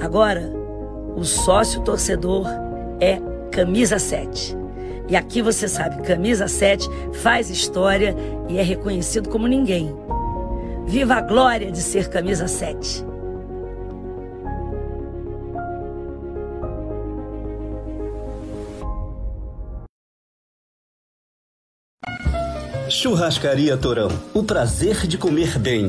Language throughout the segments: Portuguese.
Agora, o sócio torcedor é camisa 7. E aqui você sabe, camisa 7 faz história e é reconhecido como ninguém. Viva a glória de ser camisa 7. Churrascaria Torão. O prazer de comer bem.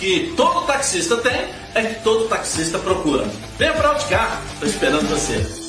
que todo taxista tem é que todo taxista procura. Venha para Auticar, estou esperando você.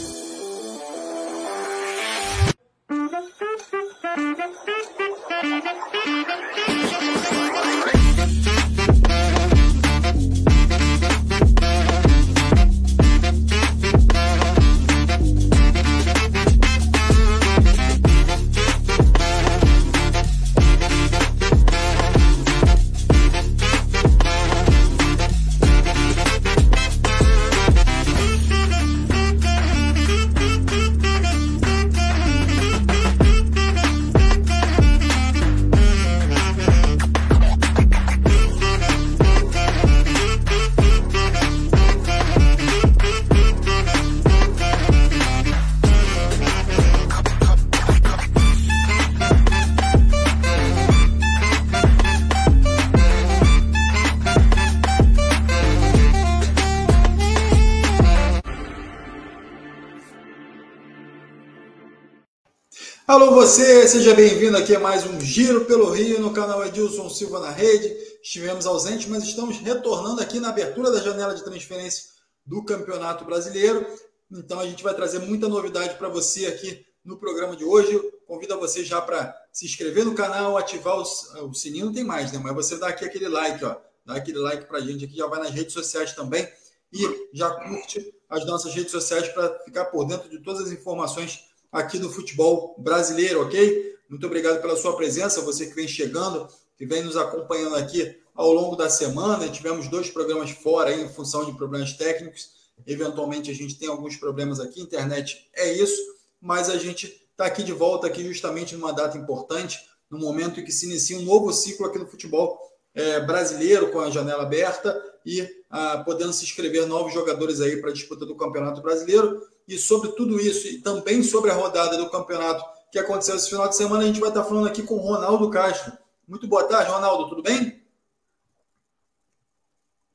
Você, seja bem-vindo aqui a mais um Giro pelo Rio no canal Edilson Silva na Rede. Estivemos ausentes, mas estamos retornando aqui na abertura da janela de transferência do Campeonato Brasileiro. Então a gente vai trazer muita novidade para você aqui no programa de hoje. Convido a você já para se inscrever no canal, ativar o, o sininho, não tem mais, né? Mas você dá aqui aquele like, ó. Dá aquele like para a gente aqui, já vai nas redes sociais também e já curte as nossas redes sociais para ficar por dentro de todas as informações aqui do futebol brasileiro, ok? Muito obrigado pela sua presença, você que vem chegando, que vem nos acompanhando aqui ao longo da semana. Tivemos dois programas fora aí, em função de problemas técnicos. Eventualmente a gente tem alguns problemas aqui, internet é isso, mas a gente está aqui de volta aqui justamente numa data importante, no momento em que se inicia um novo ciclo aqui no futebol é, brasileiro, com a janela aberta e ah, podendo se inscrever novos jogadores aí para a disputa do Campeonato Brasileiro e sobre tudo isso e também sobre a rodada do campeonato que aconteceu esse final de semana, a gente vai estar falando aqui com o Ronaldo Castro. Muito boa tarde, Ronaldo, tudo bem?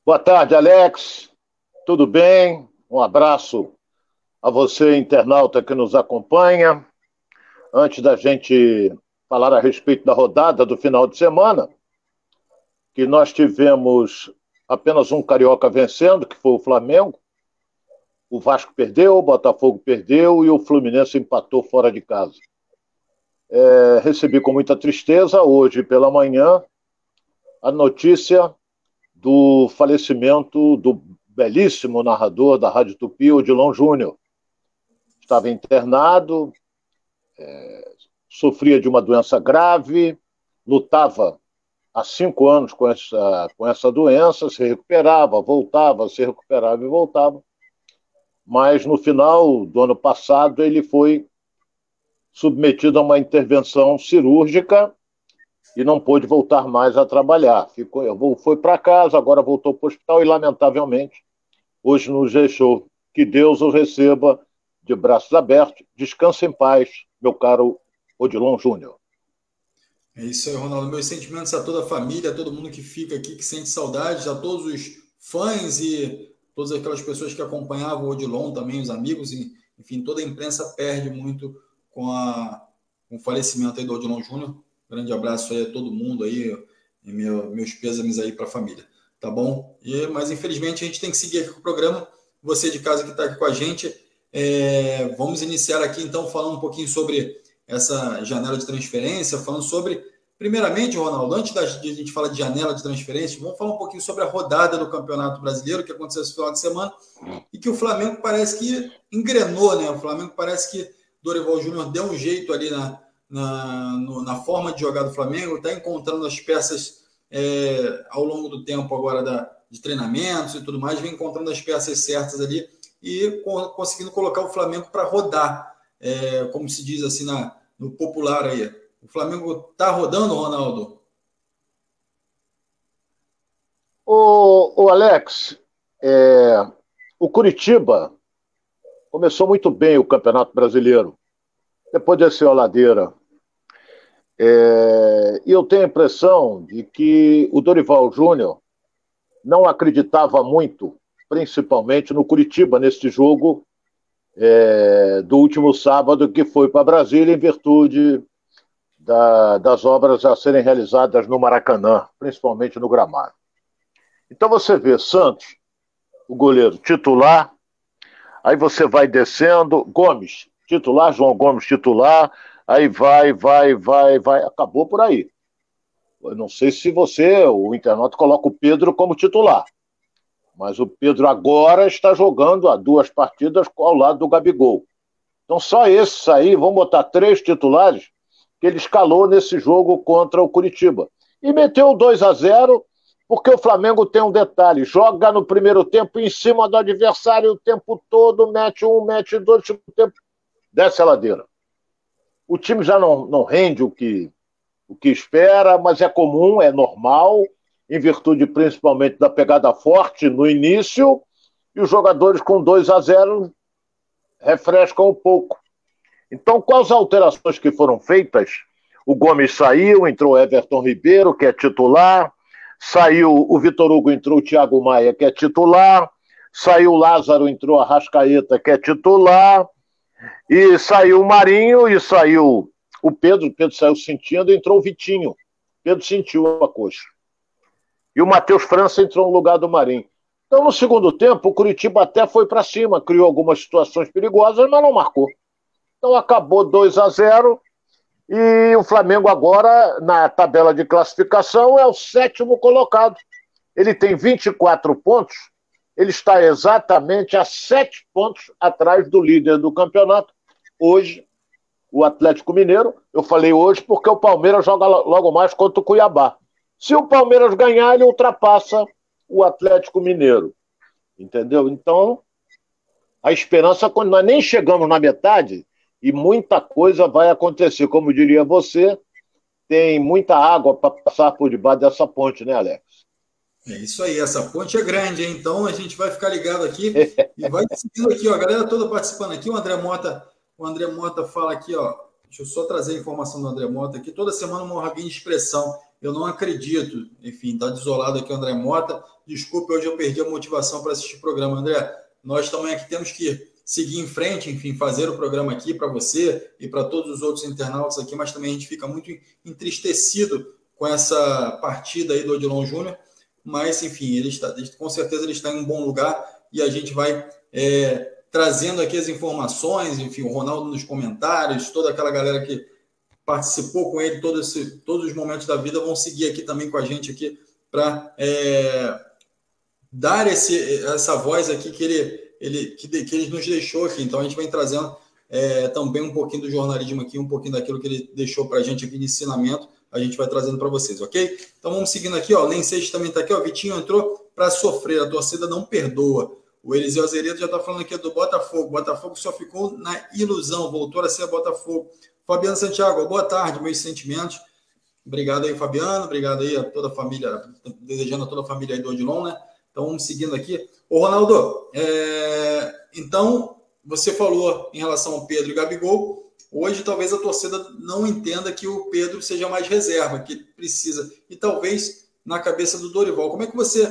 Boa tarde, Alex. Tudo bem? Um abraço a você, internauta que nos acompanha. Antes da gente falar a respeito da rodada do final de semana, que nós tivemos apenas um carioca vencendo, que foi o Flamengo, o Vasco perdeu, o Botafogo perdeu e o Fluminense empatou fora de casa. É, recebi com muita tristeza hoje pela manhã a notícia do falecimento do belíssimo narrador da Rádio Tupi, Odilon Júnior. Estava internado, é, sofria de uma doença grave, lutava há cinco anos com essa, com essa doença, se recuperava, voltava, se recuperava e voltava mas no final do ano passado ele foi submetido a uma intervenção cirúrgica e não pôde voltar mais a trabalhar. Ficou, foi para casa, agora voltou para o hospital e, lamentavelmente, hoje nos deixou. Que Deus o receba de braços abertos. Descanse em paz, meu caro Odilon Júnior. É isso aí, Ronaldo. Meus sentimentos a toda a família, a todo mundo que fica aqui, que sente saudades, a todos os fãs e todas aquelas pessoas que acompanhavam o Odilon também, os amigos, enfim, toda a imprensa perde muito com, a, com o falecimento aí do Odilon Júnior. Grande abraço aí a todo mundo aí, meu, meus pêsames aí para a família, tá bom? E, mas infelizmente a gente tem que seguir aqui com o programa. Você de casa que está aqui com a gente, é, vamos iniciar aqui então falando um pouquinho sobre essa janela de transferência, falando sobre, primeiramente, Ronaldo, antes da gente falar de janela de transferência, vamos falar um pouquinho sobre a rodada do Campeonato Brasileiro que aconteceu esse final de semana e que o Flamengo parece que engrenou, né? O Flamengo parece que Dorival Júnior deu um jeito ali na, na, no, na forma de jogar do Flamengo, está encontrando as peças é, ao longo do tempo agora da, de treinamentos e tudo mais, vem encontrando as peças certas ali e conseguindo colocar o Flamengo para rodar, é, como se diz assim na, no popular aí. O Flamengo está rodando, Ronaldo? O, o Alex, é, o Curitiba começou muito bem o Campeonato Brasileiro. Depois desceu a ladeira. É, e eu tenho a impressão de que o Dorival Júnior não acreditava muito, principalmente no Curitiba, neste jogo é, do último sábado, que foi para Brasília em virtude da, das obras a serem realizadas no Maracanã, principalmente no gramado. Então você vê Santos, o goleiro titular, aí você vai descendo, Gomes, titular, João Gomes titular, aí vai, vai, vai, vai, acabou por aí. Eu não sei se você, o internauta, coloca o Pedro como titular. Mas o Pedro agora está jogando há duas partidas ao lado do Gabigol. Então, só esses aí, vamos botar três titulares que ele escalou nesse jogo contra o Curitiba. E meteu 2 a 0 porque o Flamengo tem um detalhe: joga no primeiro tempo em cima do adversário o tempo todo, mete um, mete dois, tempo, desce a ladeira. O time já não, não rende o que, o que espera, mas é comum, é normal em virtude principalmente da pegada forte no início, e os jogadores com 2 a 0 refrescam um pouco. Então, quais alterações que foram feitas? O Gomes saiu, entrou Everton Ribeiro, que é titular, saiu o Vitor Hugo, entrou o Thiago Maia, que é titular, saiu o Lázaro, entrou a Rascaeta, que é titular, e saiu o Marinho e saiu o Pedro, Pedro saiu sentindo, entrou o Vitinho. Pedro sentiu a coxa e o Matheus França entrou no lugar do Marinho. Então, no segundo tempo, o Curitiba até foi para cima, criou algumas situações perigosas, mas não marcou. Então, acabou 2 a 0 e o Flamengo agora, na tabela de classificação, é o sétimo colocado. Ele tem 24 pontos, ele está exatamente a sete pontos atrás do líder do campeonato. Hoje, o Atlético Mineiro, eu falei hoje porque o Palmeiras joga logo mais contra o Cuiabá. Se o Palmeiras ganhar, ele ultrapassa o Atlético Mineiro. Entendeu? Então, a esperança, quando nós nem chegamos na metade, e muita coisa vai acontecer. Como diria você, tem muita água para passar por debaixo dessa ponte, né, Alex? É isso aí, essa ponte é grande, hein? então a gente vai ficar ligado aqui e vai seguindo aqui, ó, a galera toda participando aqui. O André Mota, o André Mota fala aqui, ó. Deixa eu só trazer a informação do André Mota aqui. Toda semana uma rabinha de expressão. Eu não acredito. Enfim, está desolado aqui o André Mota. Desculpe, hoje eu perdi a motivação para assistir o programa. André, nós também aqui temos que seguir em frente, enfim, fazer o programa aqui para você e para todos os outros internautas aqui, mas também a gente fica muito entristecido com essa partida aí do Odilon Júnior. Mas, enfim, ele está, com certeza ele está em um bom lugar e a gente vai é, trazendo aqui as informações, enfim, o Ronaldo nos comentários, toda aquela galera que participou com ele todo esse, todos os momentos da vida, vão seguir aqui também com a gente aqui para é, dar esse, essa voz aqui que ele, ele, que, que ele nos deixou aqui. Então a gente vem trazendo é, também um pouquinho do jornalismo aqui, um pouquinho daquilo que ele deixou para a gente aqui de ensinamento, a gente vai trazendo para vocês, ok? Então vamos seguindo aqui, ó. Nem Seixas também está aqui, ó. Vitinho entrou para sofrer, a torcida não perdoa. O Eliseu Azeredo já está falando aqui do Botafogo. Botafogo só ficou na ilusão, voltou a ser Botafogo Fabiano Santiago, boa tarde, meus sentimentos. Obrigado aí, Fabiano. Obrigado aí a toda a família, desejando a toda a família aí do Odilon, né? Então, seguindo aqui. Ô, Ronaldo, é... então, você falou em relação ao Pedro e Gabigol. Hoje, talvez a torcida não entenda que o Pedro seja mais reserva, que precisa. E talvez na cabeça do Dorival. Como é que você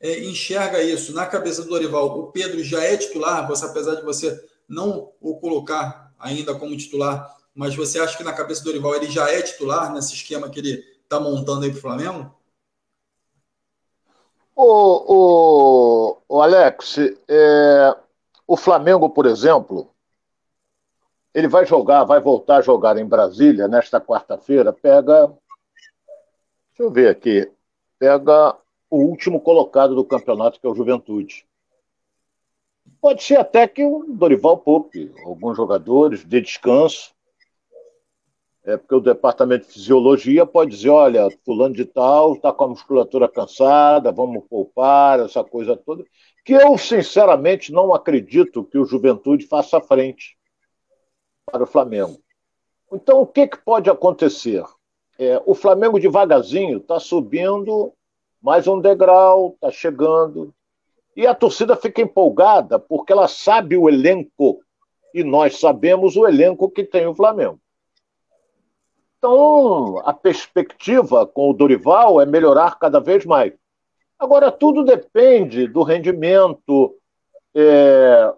é, enxerga isso? Na cabeça do Dorival, o Pedro já é titular, você, apesar de você não o colocar ainda como titular, mas você acha que na cabeça do Dorival ele já é titular nesse esquema que ele está montando aí para o Flamengo? O, o, o Alex, é, o Flamengo, por exemplo, ele vai jogar, vai voltar a jogar em Brasília nesta quarta-feira. Pega, deixa eu ver aqui, pega o último colocado do campeonato, que é o Juventude. Pode ser até que o Dorival poupe alguns jogadores de descanso é porque o departamento de fisiologia pode dizer, olha, fulano de tal está com a musculatura cansada, vamos poupar, essa coisa toda, que eu sinceramente não acredito que o Juventude faça frente para o Flamengo. Então, o que, que pode acontecer? É, o Flamengo devagarzinho está subindo mais um degrau, está chegando, e a torcida fica empolgada porque ela sabe o elenco, e nós sabemos o elenco que tem o Flamengo. Então, a perspectiva com o Dorival é melhorar cada vez mais. Agora, tudo depende do rendimento, é,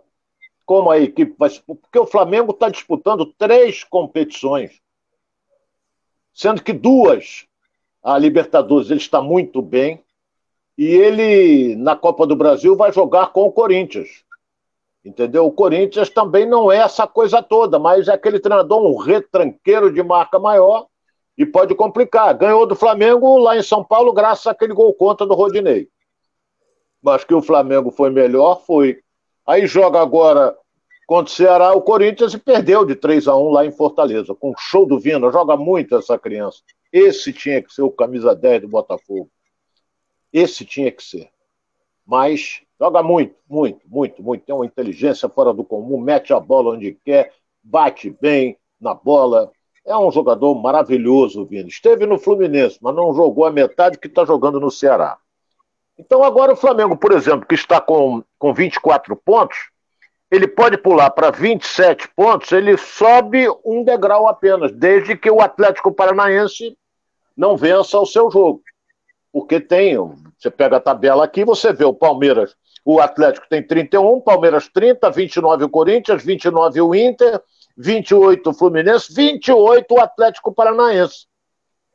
como a equipe vai. Porque o Flamengo está disputando três competições, sendo que duas, a Libertadores, ele está muito bem, e ele, na Copa do Brasil, vai jogar com o Corinthians. Entendeu? O Corinthians também não é essa coisa toda, mas é aquele treinador, um retranqueiro de marca maior e pode complicar. Ganhou do Flamengo lá em São Paulo, graças àquele gol contra do Rodinei. Mas que o Flamengo foi melhor, foi. Aí joga agora contra o Ceará, o Corinthians e perdeu de 3 a 1 lá em Fortaleza, com show do Vina. Joga muito essa criança. Esse tinha que ser o camisa 10 do Botafogo. Esse tinha que ser. Mas Joga muito, muito, muito, muito. Tem uma inteligência fora do comum, mete a bola onde quer, bate bem na bola. É um jogador maravilhoso, Vini. Esteve no Fluminense, mas não jogou a metade que está jogando no Ceará. Então, agora o Flamengo, por exemplo, que está com, com 24 pontos, ele pode pular para 27 pontos, ele sobe um degrau apenas, desde que o Atlético Paranaense não vença o seu jogo. Porque tem, você pega a tabela aqui, você vê o Palmeiras o Atlético tem 31, Palmeiras 30, 29 o Corinthians, 29 o Inter, 28 o Fluminense, 28 o Atlético Paranaense.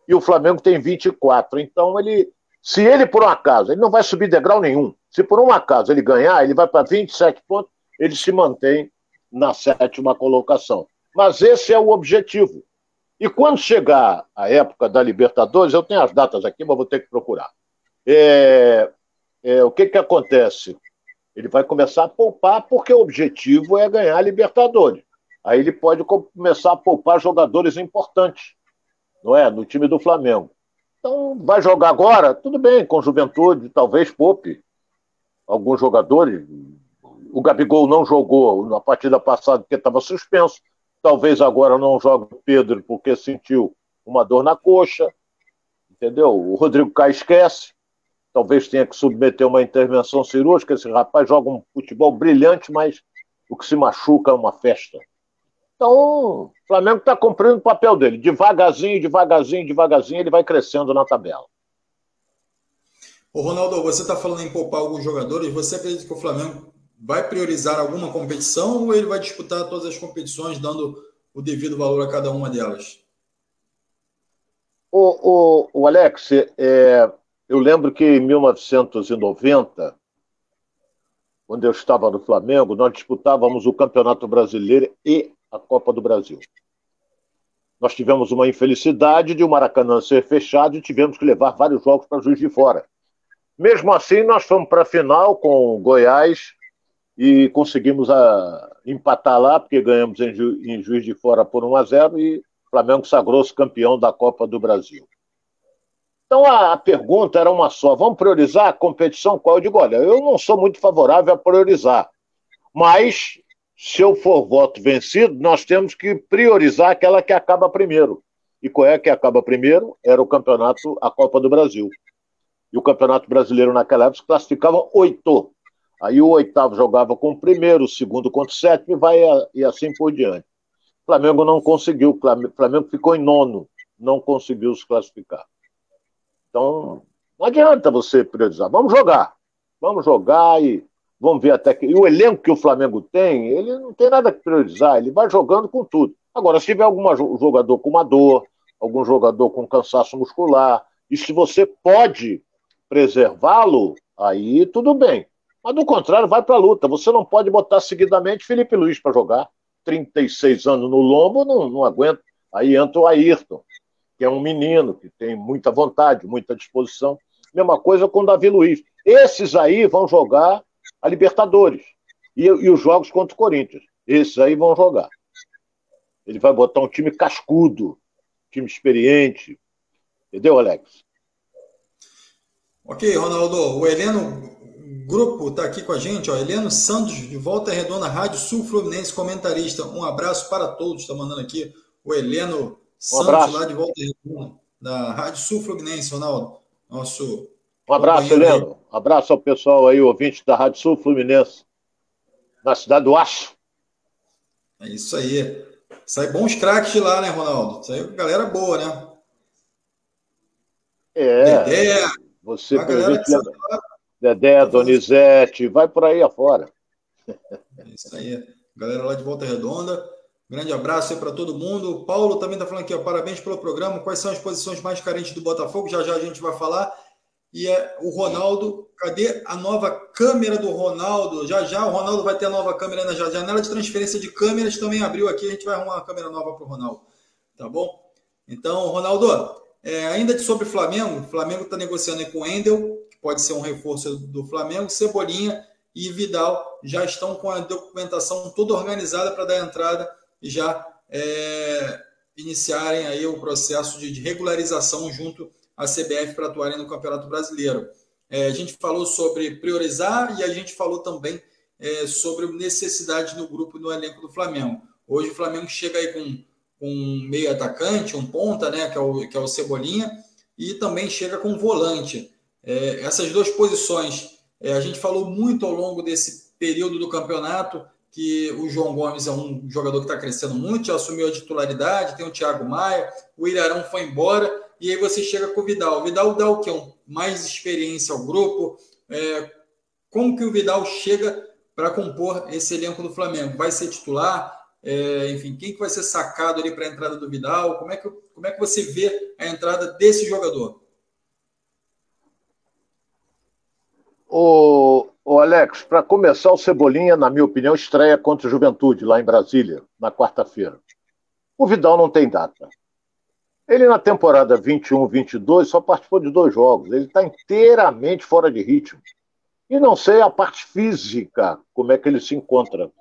E o Flamengo tem 24. Então ele, se ele por um acaso, ele não vai subir degrau nenhum. Se por um acaso ele ganhar, ele vai para 27 pontos, ele se mantém na sétima colocação. Mas esse é o objetivo. E quando chegar a época da Libertadores, eu tenho as datas aqui, mas vou ter que procurar. É, é, o que, que acontece? Ele vai começar a poupar porque o objetivo é ganhar a Libertadores. Aí ele pode começar a poupar jogadores importantes, não é? No time do Flamengo. Então, vai jogar agora? Tudo bem, com juventude, talvez poupe alguns jogadores. O Gabigol não jogou na partida passada porque estava suspenso. Talvez agora não jogue o Pedro porque sentiu uma dor na coxa. Entendeu? O Rodrigo Caio esquece talvez tenha que submeter uma intervenção cirúrgica. Esse rapaz joga um futebol brilhante, mas o que se machuca é uma festa. Então, o Flamengo está cumprindo o papel dele. Devagarzinho, devagarzinho, devagarzinho, ele vai crescendo na tabela. Ô Ronaldo, você está falando em poupar alguns jogadores. Você acredita que o Flamengo vai priorizar alguma competição ou ele vai disputar todas as competições, dando o devido valor a cada uma delas? O, o, o Alex, é, eu lembro que em 1990, quando eu estava no Flamengo, nós disputávamos o Campeonato Brasileiro e a Copa do Brasil. Nós tivemos uma infelicidade de o Maracanã ser fechado e tivemos que levar vários jogos para Juiz de Fora. Mesmo assim, nós fomos para a final com o Goiás e conseguimos a, ah, empatar lá, porque ganhamos em, Ju, em Juiz de Fora por 1 a 0 e o Flamengo sagrou-se campeão da Copa do Brasil. Então a pergunta era uma só: vamos priorizar a competição? Qual? Eu digo: olha, eu não sou muito favorável a priorizar, mas se eu for voto vencido, nós temos que priorizar aquela que acaba primeiro. E qual é que acaba primeiro? Era o campeonato, a Copa do Brasil. E o Campeonato Brasileiro naquela época classificava oito. Aí o oitavo jogava com o primeiro, o segundo contra o sétimo e, vai, e assim por diante. O Flamengo não conseguiu, o Flamengo ficou em nono, não conseguiu se classificar. Então, não adianta você priorizar. Vamos jogar. Vamos jogar e vamos ver até que. E o elenco que o Flamengo tem, ele não tem nada que priorizar, ele vai jogando com tudo. Agora, se tiver algum jogador com uma dor, algum jogador com cansaço muscular, e se você pode preservá-lo, aí tudo bem. Mas do contrário, vai para a luta. Você não pode botar seguidamente Felipe Luiz para jogar. 36 anos no lombo, não, não aguenta. Aí entra o Ayrton, que é um menino, que tem muita vontade, muita disposição. Mesma coisa com o Davi Luiz. Esses aí vão jogar a Libertadores. E, e os jogos contra o Corinthians. Esses aí vão jogar. Ele vai botar um time cascudo, time experiente. Entendeu, Alex? Ok, Ronaldo. O Heleno Grupo está aqui com a gente, ó. Heleno Santos, de Volta Redonda, Rádio Sul Fluminense, comentarista. Um abraço para todos. Está mandando aqui o Heleno Santos, um lá de Volta Redonda, da Rádio Sul Fluminense, Ronaldo. Nosso. Um abraço, Heleno. Um abraço ao pessoal aí, ouvinte da Rádio Sul Fluminense, na cidade do Aço. É isso aí. Sai bons craques de lá, né, Ronaldo? Sai galera boa, né? É. Dedé, você galera Dedé, Donizete, vai por aí afora. É isso aí. Galera lá de Volta Redonda. Grande abraço aí para todo mundo. O Paulo também está falando aqui, ó, parabéns pelo programa. Quais são as posições mais carentes do Botafogo? Já já a gente vai falar. E é o Ronaldo, cadê a nova câmera do Ronaldo? Já já o Ronaldo vai ter a nova câmera na janela de transferência de câmeras também abriu aqui. A gente vai arrumar uma câmera nova para o Ronaldo. Tá bom? Então, Ronaldo, é, ainda sobre Flamengo, o Flamengo está negociando com o Endel, que pode ser um reforço do Flamengo, Cebolinha e Vidal já estão com a documentação toda organizada para dar entrada e já é, iniciarem aí o processo de, regularização junto à CBF para atuarem no Campeonato Brasileiro. É, a gente falou sobre priorizar e a gente falou também é, sobre necessidade no grupo no elenco do Flamengo. Hoje o Flamengo chega aí com, com um meio atacante, um ponta, né, que é o, que é o Cebolinha, e também chega com um volante. É, essas duas posições, é, a gente falou muito ao longo desse período do campeonato que o João Gomes é um jogador que está crescendo muito, já assumiu a titularidade, tem o Thiago Maia, o Ilharão foi embora, e aí você chega com o Vidal. O Vidal dá o quê? Mais experiência ao grupo. É, como que o Vidal chega para compor esse elenco do Flamengo? Vai ser titular? É, enfim, quem que vai ser sacado ali para a entrada do Vidal? Como é, que, como é que você vê a entrada desse jogador? O, o Alex, para começar, o Cebolinha, na minha opinião, estreia contra o Juventude, lá em Brasília, na quarta-feira. O Vidal não tem data. Ele, na temporada 21-22, só participou de dois jogos. Ele está inteiramente fora de ritmo. E não sei a parte física, como é que ele se encontra.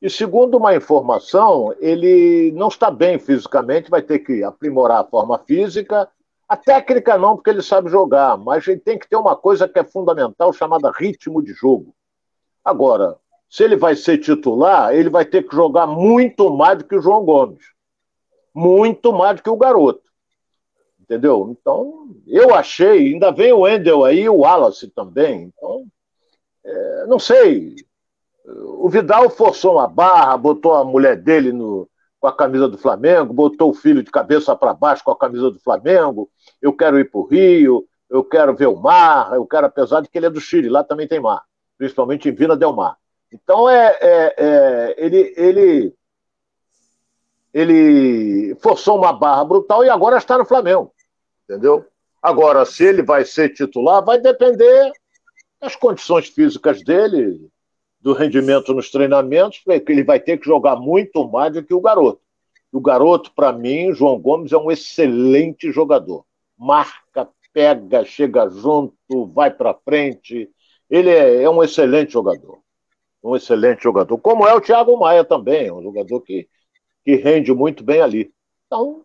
E segundo uma informação, ele não está bem fisicamente, vai ter que aprimorar a forma física a técnica não, porque ele sabe jogar, mas ele tem que ter uma coisa que é fundamental, chamada ritmo de jogo. Agora, se ele vai ser titular, ele vai ter que jogar muito mais do que o João Gomes. Muito mais do que o garoto. Entendeu? Então, eu achei, ainda vem o Wendel aí, o Wallace também. Então, é, não sei. O Vidal forçou uma barra, botou a mulher dele no, com a camisa do Flamengo, botou o filho de cabeça para baixo com a camisa do Flamengo. Eu quero ir para o Rio, eu quero ver o mar, eu quero, apesar de que ele é do Chile, lá também tem mar, principalmente em Vina del Mar. Então é, é, é ele, ele, ele forçou uma barra brutal e agora está no Flamengo, entendeu? Agora, se ele vai ser titular, vai depender das condições físicas dele, do rendimento nos treinamentos, que ele vai ter que jogar muito mais do que o garoto. O garoto, para mim, João Gomes é um excelente jogador. Marca, pega, chega junto, vai para frente. Ele é, é, um excelente jogador. Um excelente jogador. Como é o Thiago Maia também, um jogador que, que rende muito bem ali. Então,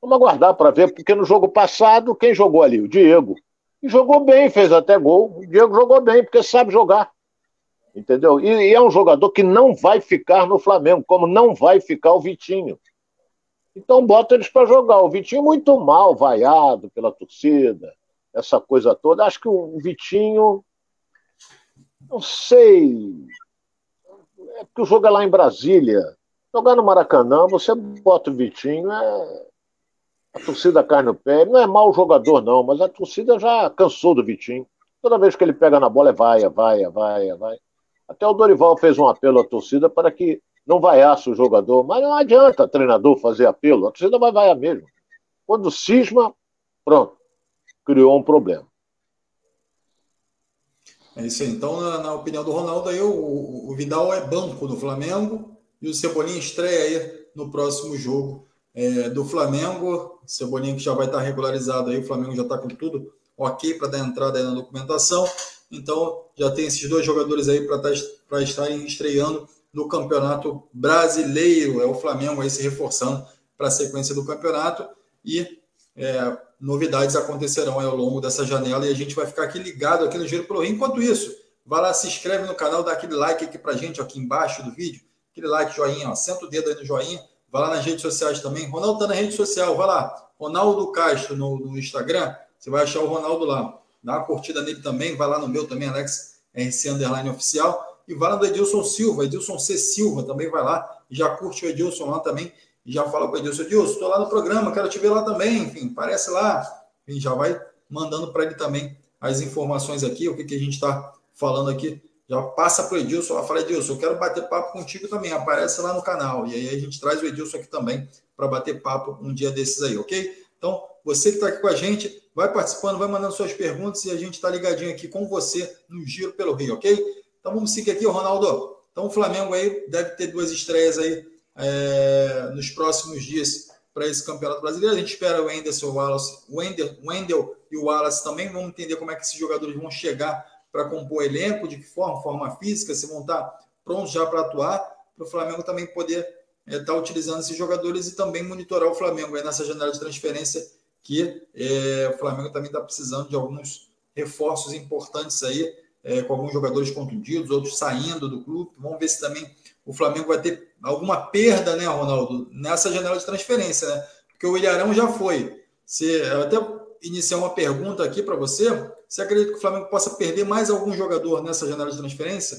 vamos aguardar para ver, porque no jogo passado, quem jogou ali? O Diego. E jogou bem, fez até gol. O Diego jogou bem, porque sabe jogar. Entendeu? E, e, é um jogador que não vai ficar no Flamengo, como não vai ficar o Vitinho. Então bota eles para jogar. O Vitinho muito mal vaiado pela torcida, essa coisa toda. Acho que o Vitinho, não sei, é porque o jogo é lá em Brasília. Jogar no Maracanã, você bota o Vitinho, é... a torcida cai no pé. Não é mau jogador, não, mas a torcida já cansou do Vitinho. Toda vez que ele pega na bola é vaia, vaia, vaia, vaia. Até o Dorival fez um apelo à torcida para que não vaiasse o jogador, mas não adianta treinador fazer apelo, a torcida vai vaiar mesmo. Quando cisma, pronto, criou um problema. É isso aí. Então, na, na opinião do Ronaldo, aí, o, o, Vidal é banco do Flamengo e o Cebolinha estreia aí no próximo jogo é, do Flamengo. Cebolinha que já vai estar regularizado aí, o Flamengo já está com tudo ok para dar entrada aí na documentação. Então, já tem esses dois jogadores aí para tá, estarem estreando no Campeonato Brasileiro. É o Flamengo aí se reforçando para a sequência do campeonato. E é, novidades acontecerão ao longo dessa janela e a gente vai ficar aqui ligado aqui no Giro pelo Rio. Enquanto isso, vai lá, se inscreve no canal, dá aquele like aqui para gente, aqui embaixo do vídeo. Aquele like, joinha, ó, senta o dedo aí no joinha. Vai lá nas redes sociais também. Ronaldo está na rede social, vai lá. Ronaldo Castro no, no Instagram, você vai achar o Ronaldo lá dá uma curtida nele também, vai lá no meu também, Alex RC Underline Oficial, e vai lá do Edilson Silva, Edilson C. Silva também vai lá, já curte o Edilson lá também, já fala com o Edilson, Edilson, estou lá no programa, quero te ver lá também, enfim, aparece lá, e já vai mandando para ele também as informações aqui, o que, que a gente está falando aqui, já passa para o Edilson lá, fala, Edilson, eu quero bater papo contigo também, aparece lá no canal, e aí a gente traz o Edilson aqui também para bater papo um dia desses aí, ok? Então, você que está aqui com a gente, vai participando, vai mandando suas perguntas e a gente está ligadinho aqui com você no Giro pelo Rio, ok? Então vamos seguir aqui, Ronaldo. Então o Flamengo aí deve ter duas estreias aí é, nos próximos dias para esse Campeonato Brasileiro. A gente espera o Anderson, o Wallace, o Wendel, Wendel e o Wallace também. Vamos entender como é que esses jogadores vão chegar para compor elenco, de que forma, forma física, se vão estar tá prontos já para atuar, para o Flamengo também poder estar é, tá utilizando esses jogadores e também monitorar o Flamengo aí nessa janela de transferência que é, o Flamengo também está precisando de alguns reforços importantes aí, é, com alguns jogadores contundidos, outros saindo do clube. Vamos ver se também o Flamengo vai ter alguma perda, né, Ronaldo, nessa janela de transferência, né? Porque o Ilharão já foi. Se, eu até iniciar uma pergunta aqui para você. Você acredita que o Flamengo possa perder mais algum jogador nessa janela de transferência?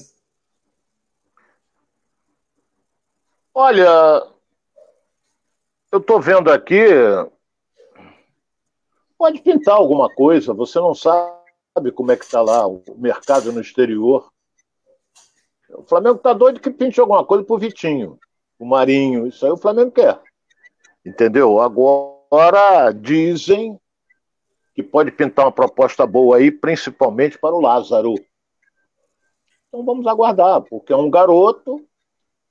Olha, eu estou vendo aqui pode pintar alguma coisa, você não sabe como é que está lá o mercado no exterior. O Flamengo está doido que pinte alguma coisa para o Vitinho, o Marinho, isso aí o Flamengo quer. Entendeu? Agora dizem que pode pintar uma proposta boa aí, principalmente para o Lázaro. Então vamos aguardar, porque é um garoto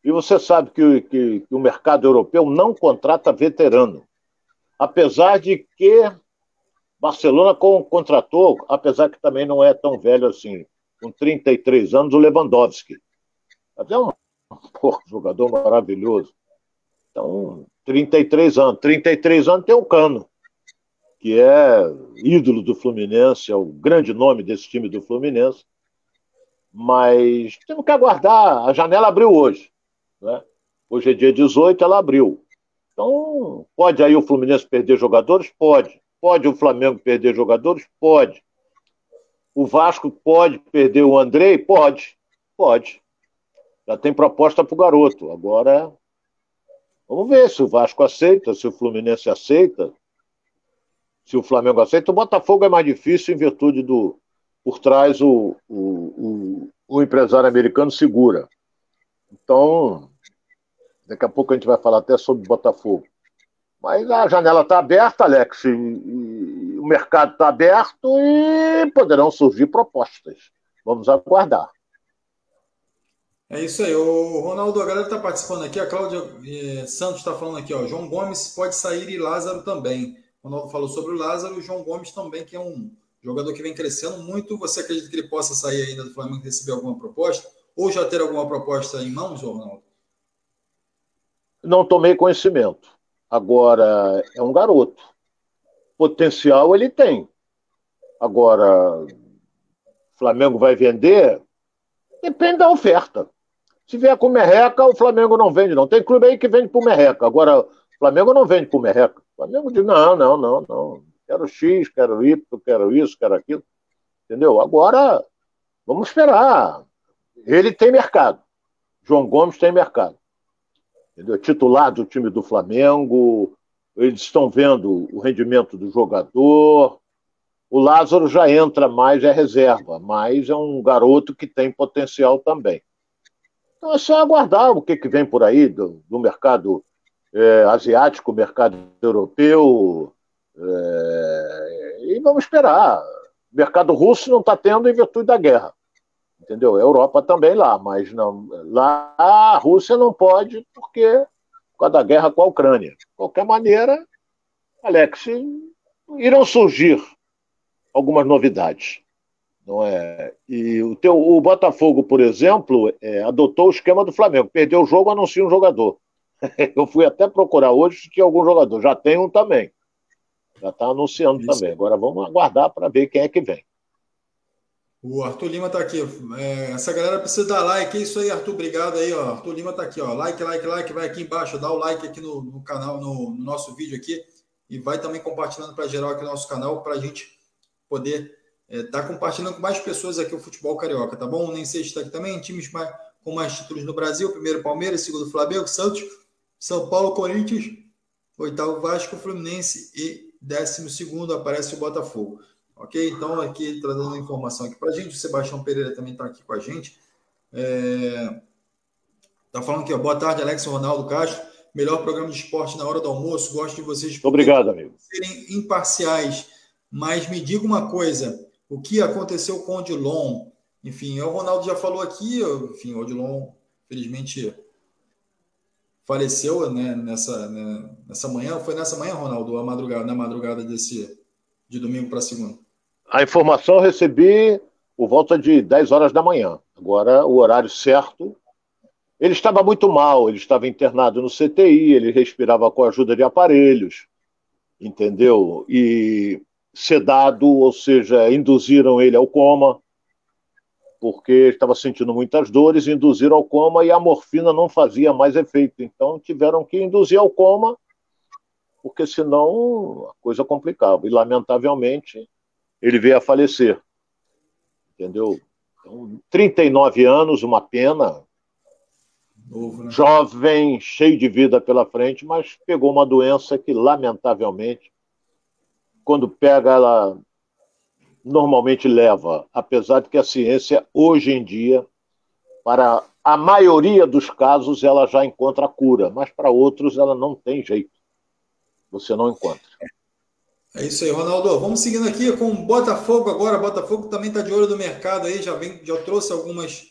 e você sabe que, que, que o mercado europeu não contrata veterano. Apesar de que Barcelona contratou, apesar que também não é tão velho assim, com 33 anos, o Lewandowski. Até um jogador maravilhoso. Então, 33 anos. 33 anos tem o Cano, que é ídolo do Fluminense, é o grande nome desse time do Fluminense. Mas temos que aguardar. A janela abriu hoje. Né? Hoje é dia 18, ela abriu. Então, pode aí o Fluminense perder jogadores? Pode. Pode o Flamengo perder jogadores? Pode. O Vasco pode perder o Andrei? Pode. Pode. Já tem proposta para o garoto. Agora, vamos ver se o Vasco aceita, se o Fluminense aceita, se o Flamengo aceita. O Botafogo é mais difícil em virtude do. Por trás, o, o, o, o empresário americano segura. Então, daqui a pouco a gente vai falar até sobre Botafogo. Mas a janela está aberta, Alex, e, e o mercado está aberto e poderão surgir propostas. Vamos aguardar. É isso aí. O Ronaldo, a galera está participando aqui. A Cláudia eh, Santos está falando aqui. Ó, João Gomes pode sair e Lázaro também. O Ronaldo falou sobre o Lázaro e o João Gomes também, que é um jogador que vem crescendo muito. Você acredita que ele possa sair ainda do Flamengo e receber alguma proposta? Ou já ter alguma proposta em mãos, Ronaldo? Não tomei conhecimento. Agora, é um garoto. Potencial ele tem. Agora, Flamengo vai vender? Depende da oferta. Se vier com merreca, o Flamengo não vende, não. Tem clube aí que vende por merreca. Agora, o Flamengo não vende por merreca. O Flamengo diz, não, não, não, não. Quero X, quero Y, quero isso, quero aquilo. Entendeu? Agora, vamos esperar. Ele tem mercado. João Gomes tem mercado. Entendeu? Titular do time do Flamengo. Eles estão vendo o rendimento do jogador. O Lázaro já entra mais, é reserva, mas é um garoto que tem potencial também. Então é só aguardar o que, que vem por aí do, do mercado é, asiático, mercado europeu, é, e vamos esperar. O mercado russo não está tendo em virtude da guerra. Entendeu? A Europa também lá, mas não, lá a Rússia não pode porque por causa da guerra com a Ucrânia. De qualquer maneira, Alex, irão surgir algumas novidades. Não é? E o, teu, o Botafogo, por exemplo, é, adotou o esquema do Flamengo. Perdeu o jogo, anuncia um jogador. Eu fui até procurar hoje se tinha algum jogador. Já tem um também. Já está anunciando Isso. também. Agora vamos aguardar para ver quem é que vem. O Arthur Lima está aqui. É, essa galera precisa dar like. É isso aí, Arthur. Obrigado aí. Ó. Arthur Lima está aqui. Ó. Like, like, like. Vai aqui embaixo. Dá o like aqui no, no canal, no, no, nosso vídeo aqui. E vai também compartilhando para geral aqui no nosso canal para a gente poder estar é, tá compartilhando com mais pessoas aqui o futebol carioca, tá bom? Nem sei se está aqui também. Times mais, com mais títulos no Brasil. Primeiro Palmeiras, segundo Flamengo, Santos, São Paulo, Corinthians, oitavo Vasco, Fluminense e décimo segundo aparece o Botafogo. Ok? Então, aqui trazendo informação aqui para a gente. O Sebastião Pereira também está aqui com a gente. É... Tá falando aqui, ó. Boa tarde, Alex Ronaldo Castro. Melhor programa de esporte na hora do almoço. Gosto de vocês. Obrigado, amigo. Serem imparciais mas me diga uma coisa: o que aconteceu com o Odilon? Enfim, o Ronaldo já falou aqui, enfim, o Odilon, felizmente, faleceu né, nessa, né, nessa manhã. Foi nessa manhã, Ronaldo, a madrugada, na madrugada desse, de domingo para segunda? A informação eu recebi por volta de 10 horas da manhã. Agora, o horário certo. Ele estava muito mal, ele estava internado no CTI, ele respirava com a ajuda de aparelhos, entendeu? E sedado, ou seja, induziram ele ao coma, porque estava sentindo muitas dores, induziram ao coma e a morfina não fazia mais efeito. Então tiveram que induzir ao coma, porque senão a coisa complicava. E lamentavelmente ele veio a falecer. Entendeu? Então, 39 anos, uma pena. Novo, né? Jovem, cheio de vida pela frente, mas pegou uma doença que, lamentavelmente, quando pega, ela normalmente leva, apesar de que a ciência, hoje em dia, para a maioria dos casos, ela já encontra a cura, mas para outros ela não tem jeito. Você não encontra. É isso aí, Ronaldo. Vamos seguindo aqui com o Botafogo agora. Botafogo também está de olho do mercado aí, já, vem, já trouxe algumas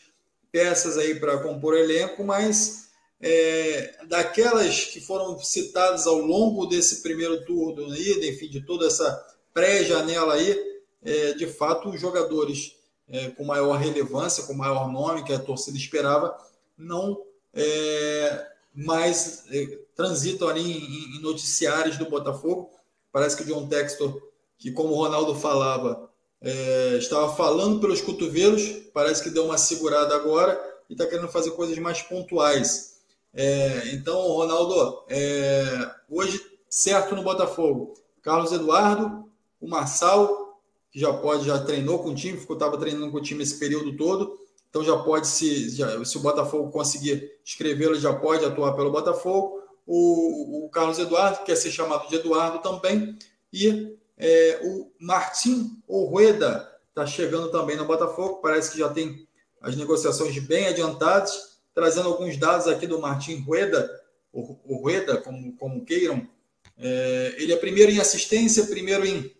peças aí para compor elenco, mas é, daquelas que foram citadas ao longo desse primeiro turno, aí, enfim, de toda essa pré-janela aí, é, de fato, os jogadores é, com maior relevância, com maior nome que a torcida esperava, não é, mais é, transitam ali em, em, noticiários do Botafogo. Parece que o John Textor, que como o Ronaldo falava, é, estava falando pelos cotovelos, parece que deu uma segurada agora e está querendo fazer coisas mais pontuais. É, então, Ronaldo, é, hoje certo no Botafogo. Carlos Eduardo, o Marçal, que já pode, já treinou com o time, estava treinando com o time esse período todo. Então já pode se, já, se o Botafogo conseguir escrevê-lo, já pode atuar pelo Botafogo. O, o, Carlos Eduardo, que quer ser chamado de Eduardo também. E é, o Martim Orrueda está chegando também no Botafogo. Parece que já tem as negociações bem adiantadas trazendo alguns dados aqui do Martin Rueda, o Rueda, como, como queiram. É, ele é primeiro em assistência, primeiro em,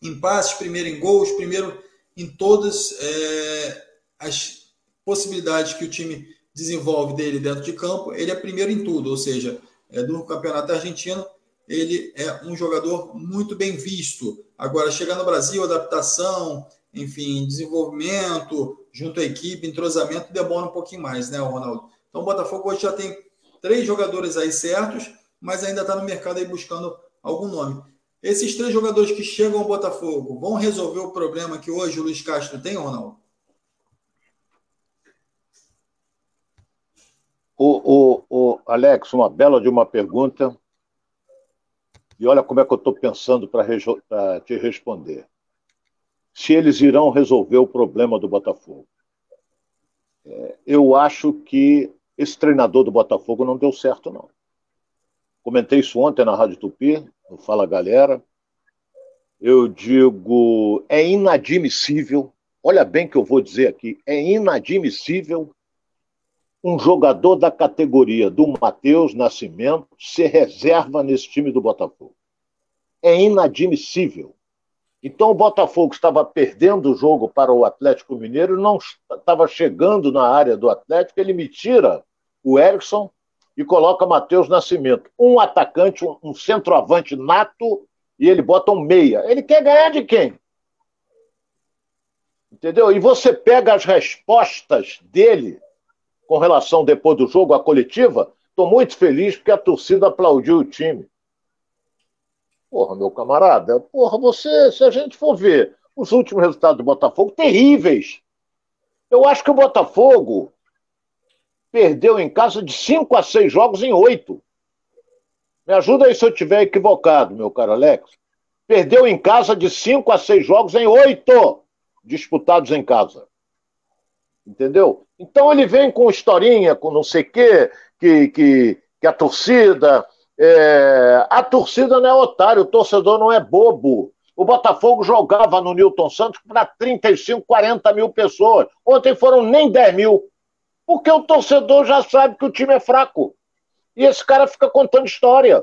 em passes, primeiro em gols, primeiro em todas é, as possibilidades que o time desenvolve dele dentro de campo. Ele é primeiro em tudo, ou seja, é, do campeonato argentino, ele é um jogador muito bem visto. Agora, chegar no Brasil, adaptação, enfim, desenvolvimento, junto à equipe, entrosamento, demora um pouquinho mais, né, Ronaldo? Então o Botafogo hoje já tem três jogadores aí certos, mas ainda está no mercado aí buscando algum nome. Esses três jogadores que chegam ao Botafogo vão resolver o problema que hoje o Luiz Castro tem, Ronaldo? O, o, o Alex, uma bela de uma pergunta. E olha como é que eu estou pensando para te responder. Se eles irão resolver o problema do Botafogo. É, eu acho que esse treinador do Botafogo não deu certo, não. Comentei isso ontem na Rádio Tupi, no Fala Galera. Eu digo, é inadmissível, olha bem que eu vou dizer aqui, é inadmissível um jogador da categoria do Matheus Nascimento ser reserva nesse time do Botafogo. É inadmissível. Então o Botafogo estava perdendo o jogo para o Atlético Mineiro, não estava chegando na área do Atlético, ele me tira o Erickson e coloca Matheus Nascimento. Um atacante, um, centroavante nato, e ele bota um meia. Ele quer ganhar de quem? Entendeu? E você pega as respostas dele com relação depois do jogo, a coletiva. Estou muito feliz porque a torcida aplaudiu o time. Porra, meu camarada, porra, você, se a gente for ver os últimos resultados do Botafogo, terríveis. Eu acho que o Botafogo perdeu em casa de 5 a 6 jogos em 8. Me ajuda aí se eu estiver equivocado, meu caro Alex. Perdeu em casa de 5 a 6 jogos em 8 disputados em casa. Entendeu? Então ele vem com historinha, com não sei o quê, que, que, que a torcida. É... A torcida não é otário, o torcedor não é bobo. O Botafogo jogava no Newton Santos para 35, 40 mil pessoas. Ontem foram nem 10 mil. Porque o torcedor já sabe que o time é fraco. E esse cara fica contando história.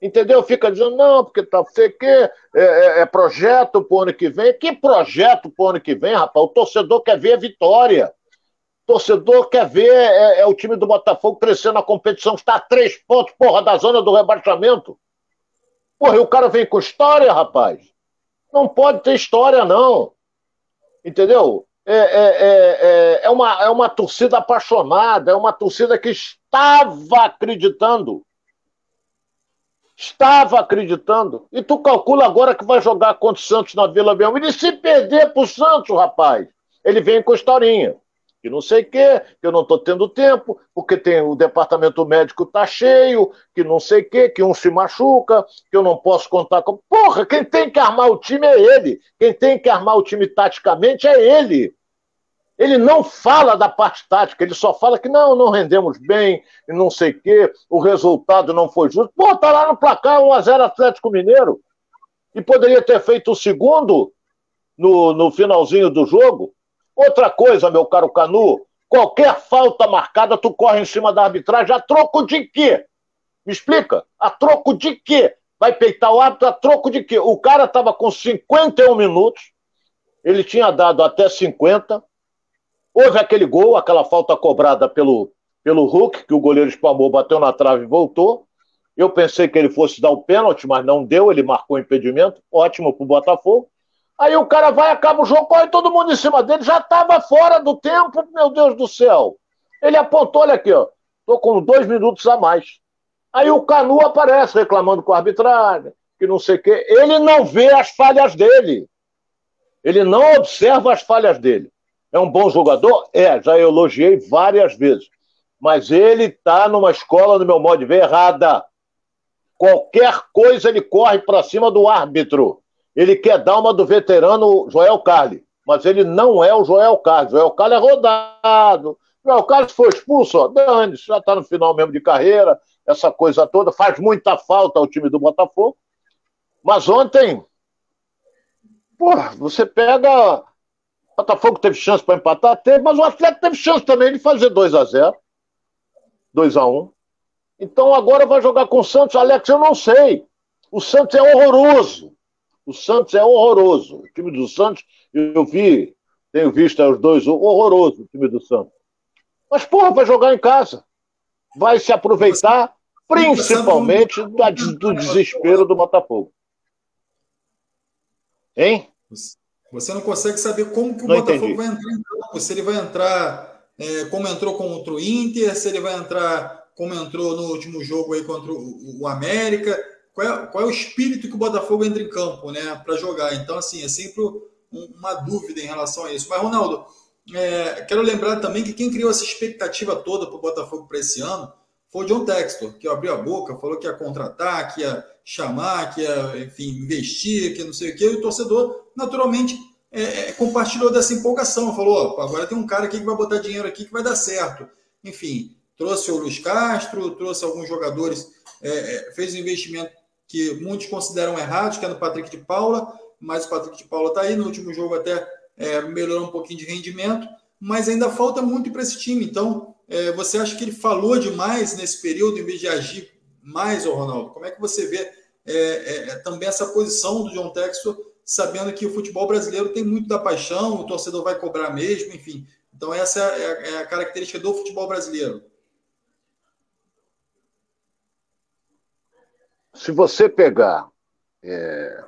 Entendeu? Fica dizendo, não, porque tá feio que é, é, é projeto pro ano que vem. Que projeto pro ano que vem, rapaz? O torcedor quer ver a vitória. Torcedor quer ver é, é o time do Botafogo crescer na competição, está a três pontos, porra, da zona do rebaixamento. Porra, e o cara vem com história, rapaz. Não pode ter história, não. Entendeu? é, é, é, é, uma, é uma torcida apaixonada, é uma torcida que estava acreditando. Estava acreditando. E tu calcula agora que vai jogar contra o Santos na Vila Belmiro. E se perder pro Santos, rapaz, ele vem com historinha que não sei o quê, que eu não estou tendo tempo, porque tem o departamento médico tá cheio, que não sei o quê, que um se machuca, que eu não posso contar com. Porra, quem tem que armar o time é ele. Quem tem que armar o time taticamente é ele. Ele não fala da parte tática, ele só fala que não, não rendemos bem, e não sei o quê, o resultado não foi justo. Pô, tá lá no placar 1x0 Atlético Mineiro. E poderia ter feito o segundo no, no finalzinho do jogo. Outra coisa, meu caro Canu, qualquer falta marcada, tu corre em cima da arbitragem a troco de quê? Me explica? A troco de quê? Vai peitar o árbitro a troco de quê? O cara estava com 51 minutos, ele tinha dado até 50, houve aquele gol, aquela falta cobrada pelo, pelo Hulk, que o goleiro espalmou, bateu na trave e voltou. Eu pensei que ele fosse dar o pênalti, mas não deu, ele marcou o impedimento, ótimo para o Botafogo. Aí o cara vai, acaba o jogo, corre todo mundo em cima dele, já estava fora do tempo, meu Deus do céu. Ele apontou, olha aqui, ó, tô com dois minutos a mais. Aí o Canu aparece reclamando com a arbitragem, que não sei o quê. Ele não vê as falhas dele. Ele não observa as falhas dele. É um bom jogador? É, já elogiei várias vezes. Mas ele está numa escola, no meu modo de ver, errada. Qualquer coisa ele corre para cima do árbitro. Ele quer dar uma do veterano Joel Carli, mas ele não é o Joel Carli. Joel Carli é rodado. Joel Carli foi expulso, ó, Dani, já está no final mesmo de carreira, essa coisa toda. Faz muita falta ao time do Botafogo. Mas ontem, porra, você pega. O Botafogo teve chance para empatar? Teve, mas o Atlético teve chance também de fazer 2 a 0 2 a 1 Então agora vai jogar com o Santos. Alex, eu não sei. O Santos é horroroso. O Santos é horroroso. O time do Santos, eu vi, tenho visto os dois, horroroso o time do Santos. Mas, porra, vai jogar em casa. Vai se aproveitar, principalmente do desespero do Botafogo. Hein? Você não consegue saber como que o não Botafogo entendi. vai entrar em campo. Se ele vai entrar é, como entrou contra o Inter, se ele vai entrar como entrou no último jogo aí contra o, o América qual é, qual é o espírito que o Botafogo entra em campo, né, para jogar. Então, assim, é sempre uma dúvida em relação a isso. Mas, Ronaldo, é, quero lembrar também que quem criou essa expectativa toda para o Botafogo para esse ano foi o John Textor, que abriu a boca, falou que ia contratar, que ia chamar, que ia, enfim, investir, que não sei o quê, e o torcedor, naturalmente, é, é, compartilhou dessa empolgação, falou, agora tem um cara aqui que vai botar dinheiro aqui que vai dar certo. Enfim, trouxe o Luiz Castro, trouxe alguns jogadores, é, é fez um investimento que muitos consideram errado, que é no Patrick de Paula, mas o Patrick de Paula está aí, no último jogo até é, melhorou um pouquinho de rendimento, mas ainda falta muito para esse time. Então, é, você acha que ele falou demais nesse período em vez de agir mais, ô Ronaldo? Como é que você vê é, é, é também essa posição do John Textor, sabendo que o futebol brasileiro tem muito da paixão, o torcedor vai cobrar mesmo, enfim. Então, essa é a, é a característica do futebol brasileiro. Se você pegar. É...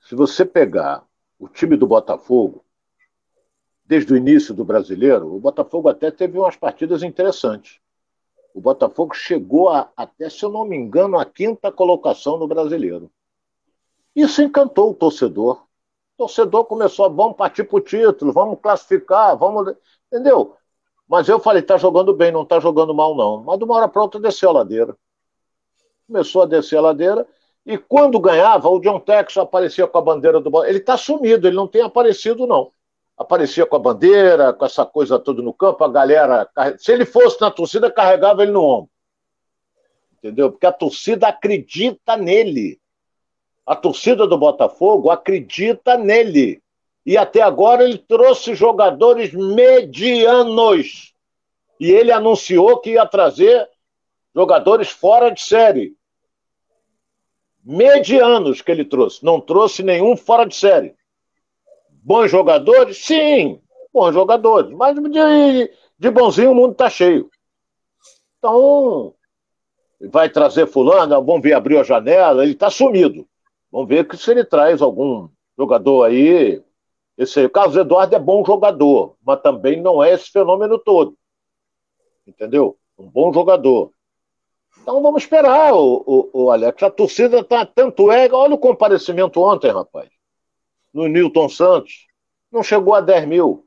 Se você pegar o time do Botafogo, desde o início do brasileiro, o Botafogo até teve umas partidas interessantes. O Botafogo chegou a, até, se eu não me engano, a quinta colocação no brasileiro. Isso encantou o torcedor. O torcedor começou a vamos partir para o título, vamos classificar, vamos. Entendeu? Mas eu falei, está jogando bem, não está jogando mal, não. Mas de uma hora para outra desceu a ladeira. Começou a descer a ladeira e quando ganhava, o John Texas aparecia com a bandeira do Ele está sumido, ele não tem aparecido, não. Aparecia com a bandeira, com essa coisa toda no campo, a galera. Se ele fosse na torcida, carregava ele no ombro. Entendeu? Porque a torcida acredita nele. A torcida do Botafogo acredita nele. E até agora ele trouxe jogadores medianos. E ele anunciou que ia trazer jogadores fora de série medianos que ele trouxe. Não trouxe nenhum fora de série. Bons jogadores? Sim, bons jogadores. Mas de, de bonzinho o mundo está cheio. Então, vai trazer fulano, vamos ver, abriu a janela, ele está sumido. Vamos ver se ele traz algum jogador aí. Esse aí. O Carlos Eduardo é bom jogador, mas também não é esse fenômeno todo. Entendeu? Um bom jogador. Então vamos esperar, o, o, o Alex. A torcida está tanto é. Olha o comparecimento ontem, rapaz. No Newton Santos. Não chegou a 10 mil.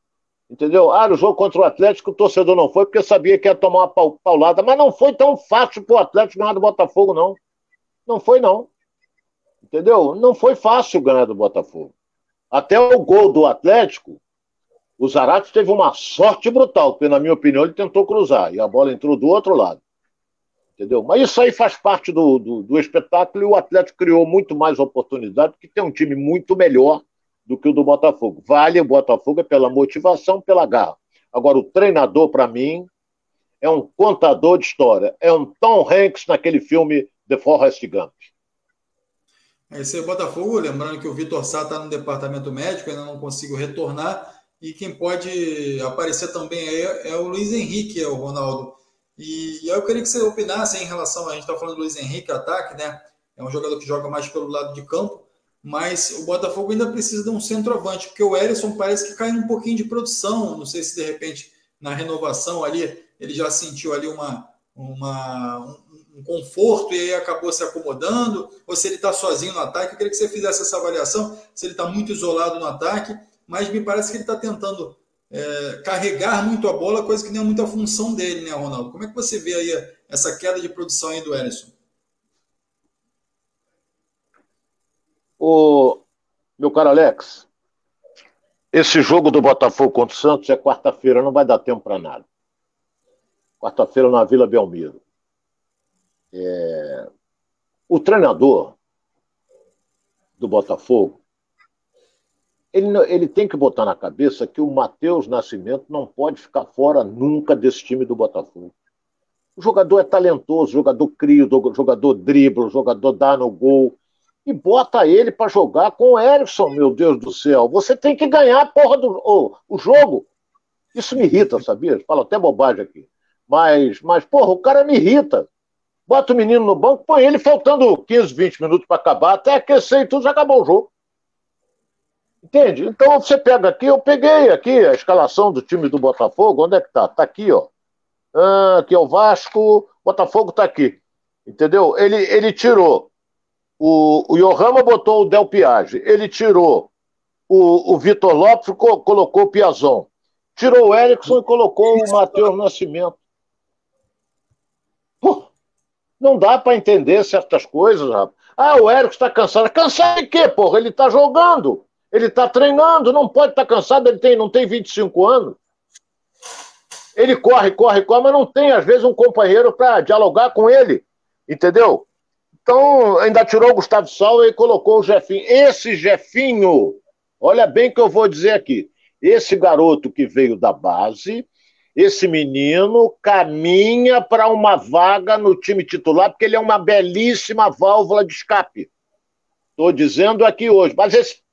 Entendeu? Ah, o jogo contra o Atlético, o torcedor não foi porque sabia que ia tomar uma paulada. Mas não foi tão fácil para o Atlético ganhar do Botafogo, não. Não foi, não. Entendeu? Não foi fácil ganhar do Botafogo. Até o gol do Atlético, o Zarate teve uma sorte brutal, porque, na minha opinião, ele tentou cruzar e a bola entrou do outro lado entendeu? Mas isso aí faz parte do, do, do, espetáculo e o Atlético criou muito mais oportunidade, porque tem um time muito melhor do que o do Botafogo. Vale o Botafogo é pela motivação, pela garra. Agora, o treinador, para mim, é um contador de história. É um Tom Hanks naquele filme The Forrest Gump. É o Botafogo, lembrando que o Vitor Sá está no departamento médico, ainda não consigo retornar. E quem pode aparecer também aí é o Luiz Henrique, é o Ronaldo e, eu queria que você opinasse em relação, a gente está falando do Luiz Henrique, ataque, né? É um jogador que joga mais pelo lado de campo, mas o Botafogo ainda precisa de um centroavante, porque o Erisson parece que cai um pouquinho de produção. Não sei se de repente na renovação ali ele já sentiu ali uma, uma, um, um conforto e aí acabou se acomodando, ou se ele está sozinho no ataque. Eu queria que você fizesse essa avaliação, se ele está muito isolado no ataque, mas me parece que ele está tentando é, carregar muito a bola, coisa que não é muita função dele, né, Ronaldo? Como é que você vê aí essa queda de produção aí do Ellison? O meu caro Alex, esse jogo do Botafogo contra o Santos é quarta-feira, não vai dar tempo para nada. Quarta-feira na Vila Belmiro. É... O treinador do Botafogo ele, ele tem que botar na cabeça que o Matheus Nascimento não pode ficar fora nunca desse time do Botafogo. O jogador é talentoso, jogador cria, o jogador dribla, jogador dá no gol. E bota ele para jogar com o Erickson, meu Deus do céu. Você tem que ganhar a porra do o jogo. Isso me irrita, sabia? Falo até bobagem aqui. Mas, mas, porra, o cara me irrita. Bota o menino no banco, põe ele faltando 15, 20 minutos para acabar, até aquecer e tudo, já acabou o jogo. Entende? Então você pega aqui, eu peguei aqui a escalação do time do Botafogo, onde é que tá? Tá aqui, ó. Ah, aqui é o Vasco, Botafogo tá aqui. Entendeu? Ele, ele tirou. O, o Yohama botou o Del Piage. Ele tirou o, o Vitor Lopes colocou o Piazon. Tirou o Erickson e colocou o Matheus Nascimento. Pô, não dá para entender certas coisas, rapaz. Ah, o Erickson está cansado. Cansado de quê, porra? Ele está jogando. Ele está treinando. Não pode estar tá cansado. Ele tem, não tem 25 anos. Ele corre, corre, corre, mas não tem, às vezes, um companheiro para dialogar com ele. Entendeu? Então, ainda tirou o Gustavo Sauer e colocou o Jefinho. Esse Jefinho, olha bem o que eu vou dizer aqui. Esse garoto que veio da base, esse menino caminha para uma vaga no time titular, porque ele é uma belíssima válvula de escape. Estou dizendo aqui hoje. Mas esse,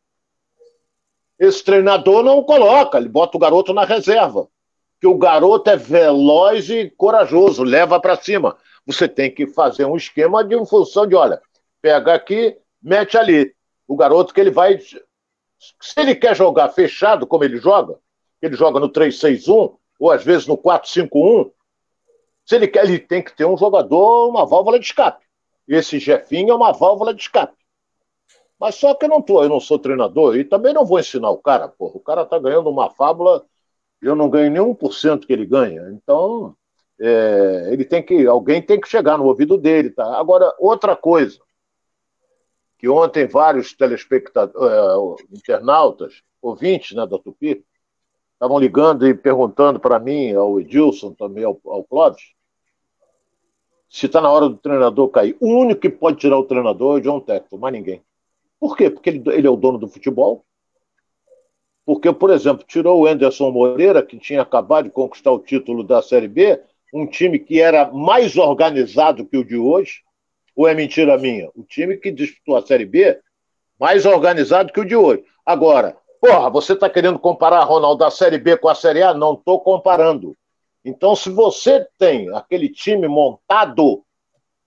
esse treinador não coloca, ele bota o garoto na reserva. Que o garoto é veloz e corajoso, leva para cima. Você tem que fazer um esquema de função de, olha, pega aqui, mete ali. O garoto que ele vai se ele quer jogar fechado, como ele joga, ele joga no 3-6-1, ou às vezes no 4-5-1, se ele quer, ele tem que ter um jogador, uma válvula de escape. Esse Jefinho é uma válvula de escape. Mas só que eu não tô, eu não sou treinador e também não vou ensinar o cara, porra. O cara tá ganhando uma fábula, eu não ganho nem 1% que ele ganha. Então, é, ele tem que, alguém tem que chegar no ouvido dele, tá? Agora, outra coisa, que ontem vários telespectadores, uh, internautas, ouvintes né, da Tupi, estavam ligando e perguntando para mim, ao Edilson, também ao, ao Clóvis, se está na hora do treinador cair. O único que pode tirar o treinador é o John Texton, mais ninguém. Por quê? Porque ele, ele é o dono do futebol. Porque, por exemplo, tirou o Anderson Moreira, que tinha acabado de conquistar o título da Série B, um time que era mais organizado que o de hoje, ou é mentira minha? O time que disputou a Série B, mais organizado que o de hoje. Agora, porra, você está querendo comparar, Ronaldo, da Série B com a Série A? Não estou comparando. Então, se você tem aquele time montado,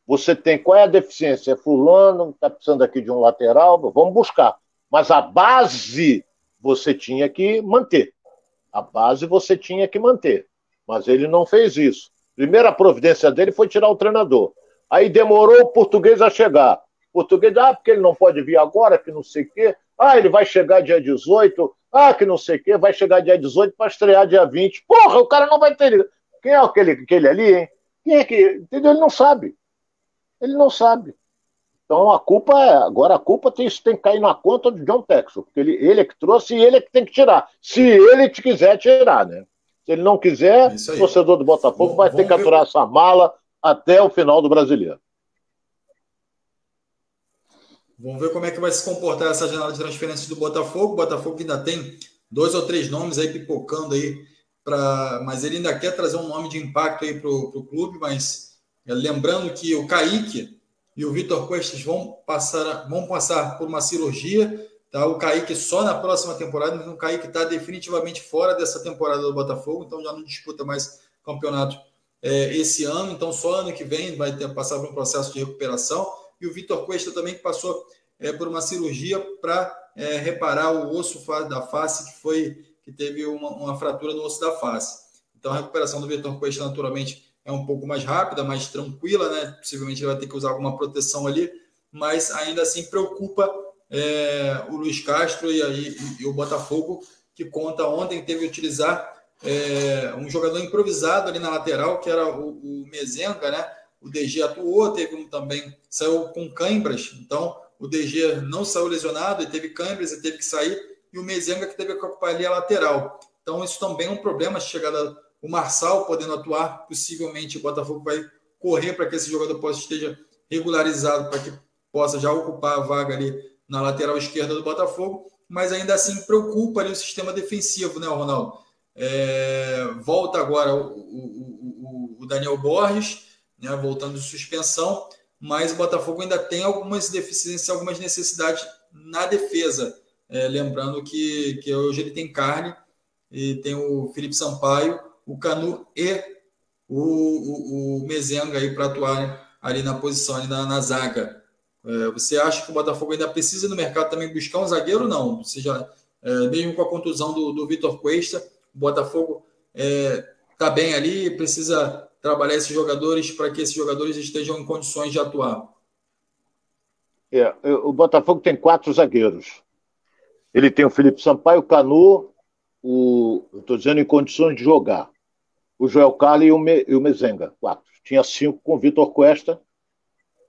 você tem qual é a deficiência? É fulano, está precisando aqui de um lateral, vamos buscar. Mas a base você tinha que manter. A base você tinha que manter. Mas ele não fez isso. Primeira providência dele foi tirar o treinador. Aí demorou o português a chegar. O português, ah, porque ele não pode vir agora, que não sei o quê. Ah, ele vai chegar dia 18. Ah, que não sei o quê. Vai chegar dia 18 para estrear dia 20. Porra, o cara não vai ter. Quem é aquele, aquele ali, hein? Quem é que. Entendeu? Ele não sabe. Ele não sabe. Então a culpa é. Agora a culpa tem, tem que cair na conta do John Texel, porque ele, ele é que trouxe e ele é que tem que tirar. Se ele te quiser tirar, né? Se ele não quiser, o torcedor do Botafogo Bom, vai ter que aturar ver... essa mala até o final do brasileiro. Vamos ver como é que vai se comportar essa janela de transferência do Botafogo. O Botafogo ainda tem dois ou três nomes aí pipocando aí, pra... mas ele ainda quer trazer um nome de impacto aí para o clube. Mas é, lembrando que o Kaique e o Vitor Cuestas vão passar, vão passar por uma cirurgia. Tá? O Kaique só na próxima temporada, então o Kaique está definitivamente fora dessa temporada do Botafogo, então já não disputa mais campeonato é, esse ano, então só ano que vem vai ter, passar por um processo de recuperação. E o Vitor Cuesta também que passou é, por uma cirurgia para é, reparar o osso da face que foi que teve uma, uma, fratura no osso da face. Então a recuperação do Vitor Cuesta naturalmente é um pouco mais rápida, mais tranquila, né? Possivelmente ele vai ter que usar alguma proteção ali, mas ainda assim preocupa é, o Luiz Castro e, e, e o Botafogo que conta ontem teve que utilizar é, um jogador improvisado ali na lateral, que era o, o Mezenga, né? O DG atuou, teve um também, saiu com cãibras, então o DG não saiu lesionado, e teve cãibras e teve que sair, e o Mezenga que teve que ocupar ali a lateral. Então isso também é um problema, chegada o Marçal podendo atuar, possivelmente o Botafogo vai correr para que esse jogador possa esteja regularizado, para que possa já ocupar a vaga ali na lateral esquerda do Botafogo, mas ainda assim preocupa ali o sistema defensivo, né, Ronaldo? É, volta agora o, o, o, Daniel Borges, né, voltando de suspensão, mas o Botafogo ainda tem algumas deficiências, algumas necessidades na defesa. É, lembrando que, que hoje ele tem carne, e tem o Felipe Sampaio, o Canu e o, o, o Mezenga aí para atuar ali na posição, ali na, na zaga. É, você acha que o Botafogo ainda precisa no mercado também buscar um zagueiro? Não. Você já, é, mesmo com a contusão do, do Vitor Cuesta, o Botafogo está é, tá bem ali, precisa trabalhar esses jogadores para que esses jogadores estejam em condições de atuar. É, o Botafogo tem quatro zagueiros. Ele tem o Felipe Sampaio, o Canu, o, estou dizendo em condições de jogar. O Joel Carli e o, Me, e o Mezenga, quatro. Tinha cinco com o Vitor Cuesta.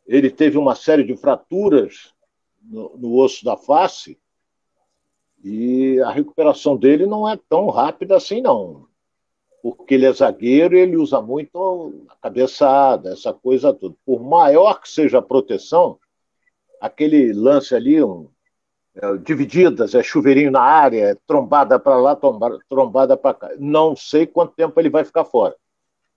Ele teve uma série de fraturas no, no osso da face e a recuperação dele não é tão rápida assim, não. Porque ele é zagueiro e ele usa muito a cabeçada, essa coisa toda. Por maior que seja a proteção, aquele lance ali, um, é, divididas, é chuveirinho na área, é trombada para lá, trombada para cá. Não sei quanto tempo ele vai ficar fora,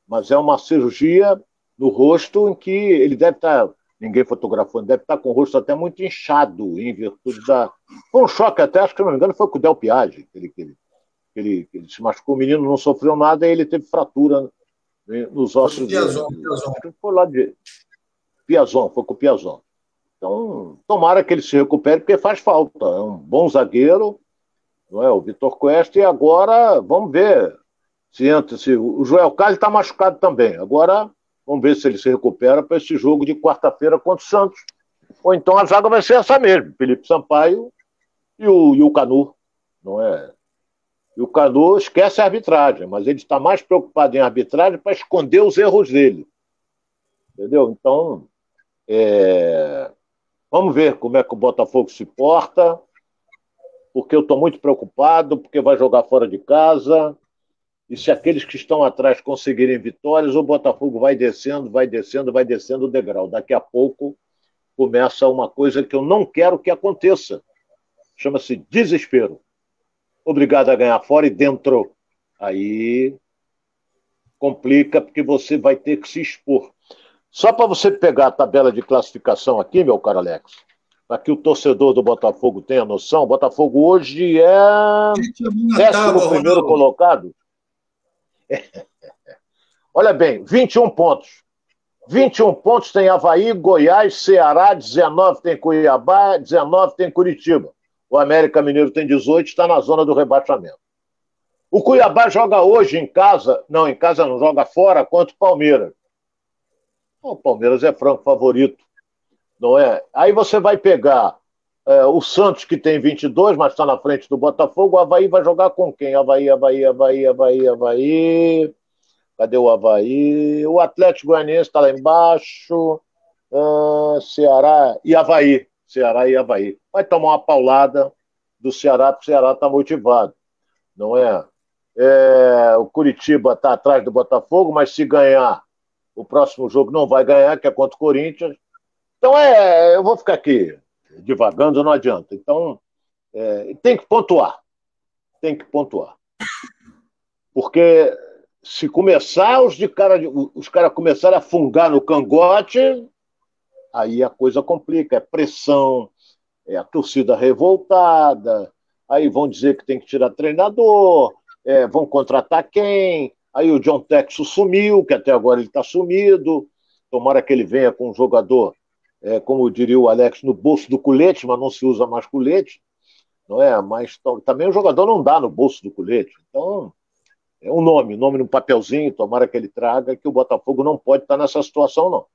mas é uma cirurgia no rosto em que ele deve estar, tá, ninguém fotografou, deve estar tá com o rosto até muito inchado, em virtude da. Foi um choque até, acho que, não me engano, foi com o Del Piage, que ele, que ele, que ele, ele se machucou, o menino não sofreu nada e ele teve fratura né, nos ossos. Piazon, Piazon. Foi lá de. Piazon, foi com o Piazon. Então, tomara que ele se recupere, porque faz falta. É um bom zagueiro, não é? O Vitor Cuesta, e agora vamos ver se entra. Se, o Joel Carlos está machucado também. Agora vamos ver se ele se recupera para esse jogo de quarta-feira contra o Santos. Ou então a zaga vai ser essa mesmo: Felipe Sampaio e o, e o Canu, não é? E o Canu esquece a arbitragem, mas ele está mais preocupado em arbitragem para esconder os erros dele. Entendeu? Então, é, Vamos ver como é que o Botafogo se porta, porque eu estou muito preocupado, porque vai jogar fora de casa. E se aqueles que estão atrás conseguirem vitórias, o Botafogo vai descendo, vai descendo, vai descendo o degrau. Daqui a pouco começa uma coisa que eu não quero que aconteça. Chama-se desespero. Obrigado a ganhar fora e dentro. Aí complica, porque você vai ter que se expor. Só para você pegar a tabela de classificação aqui, meu caro Alex, para que o torcedor do Botafogo tenha noção, o Botafogo hoje é décimo primeiro colocado. Olha bem, 21 pontos. 21 pontos tem Havaí, Goiás, Ceará, 19 tem Cuiabá, 19 tem Curitiba. O América Mineiro tem 18, está na zona do rebaixamento. O Cuiabá joga hoje em casa, não, em casa não, joga fora contra o Palmeiras. O Palmeiras é franco favorito, não é? Aí você vai pegar é, o Santos, que tem 22, mas está na frente do Botafogo. O Havaí vai jogar com quem? Havaí, Havaí, Havaí, Havaí, Havaí. Cadê o Havaí? O Atlético Goianiense está lá embaixo. Ah, Ceará e Havaí. Ceará e Havaí. Vai tomar uma paulada do Ceará, porque o Ceará está motivado, não é? é o Curitiba está atrás do Botafogo, mas se ganhar o próximo jogo não vai ganhar, que é contra o Corinthians. Então, é, eu vou ficar aqui divagando, não adianta. Então, é, tem que pontuar. Tem que pontuar. Porque se começar os de cara, os caras começarem a fungar no cangote, aí a coisa complica. É pressão, é a torcida revoltada, aí vão dizer que tem que tirar treinador, é, vão contratar quem, Aí o John Texas sumiu, que até agora ele está sumido. Tomara que ele venha com um jogador, é, como diria o Alex, no bolso do colete, mas não se usa mais colete, não é? Mas também o jogador não dá no bolso do colete. Então, é um nome, nome no papelzinho, tomara que ele traga, que o Botafogo não pode estar nessa situação, não.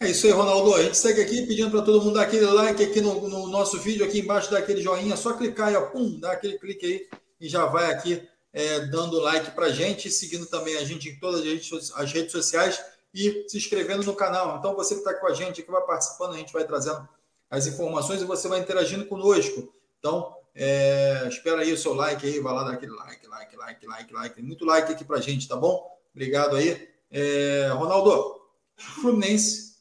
É isso aí, Ronaldo. A gente segue aqui pedindo para todo mundo dar aquele like aqui no, no, nosso vídeo, aqui embaixo, dar aquele joinha, só clicar aí, ó, pum, dá aquele clique aí e já vai aqui é, dando like para gente, seguindo também a gente em todas as redes sociais e se inscrevendo no canal. Então, você que está com a gente, que vai participando, a gente vai trazendo as informações e você vai interagindo conosco. Então, é, espera aí o seu like aí, vai lá dar aquele like, like, like, like, like. Muito like aqui para gente, tá bom? Obrigado aí. É, Ronaldo, Fluminense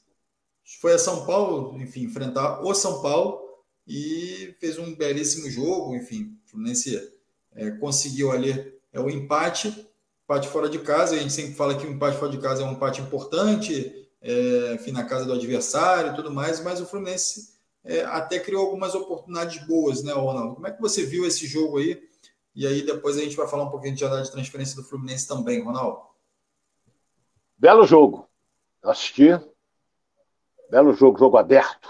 foi a São Paulo, enfim, enfrentar o São Paulo e fez um belíssimo jogo, enfim, Fluminense é, conseguiu ali é, o empate, empate fora de casa. A gente sempre fala que o empate fora de casa é um empate importante, é, enfim, na casa do adversário e tudo mais, mas o Fluminense é, até criou algumas oportunidades boas, né, Ronaldo? Como é que você viu esse jogo aí? E aí depois a gente vai falar um pouquinho de janela de transferência do Fluminense também, Ronaldo. Belo jogo. Assisti. Belo jogo, jogo aberto.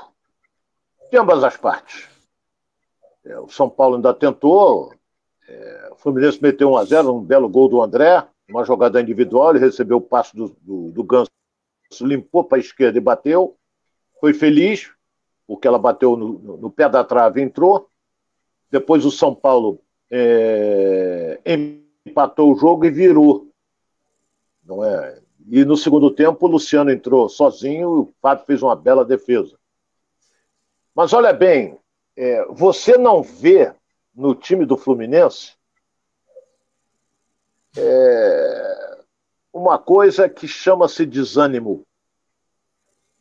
De ambas as partes. É, o São Paulo ainda tentou, é, o Fluminense meteu 1 a 0 um belo gol do André, uma jogada individual, ele recebeu o passe do, do, do Ganso, limpou para a esquerda e bateu. Foi feliz, porque ela bateu no, no, pé da trave e entrou. Depois o São Paulo é, empatou o jogo e virou. Não é? E no segundo tempo o Luciano entrou sozinho e o Fábio fez uma bela defesa. Mas olha bem, é, você não vê no time do Fluminense é, uma coisa que chama-se desânimo.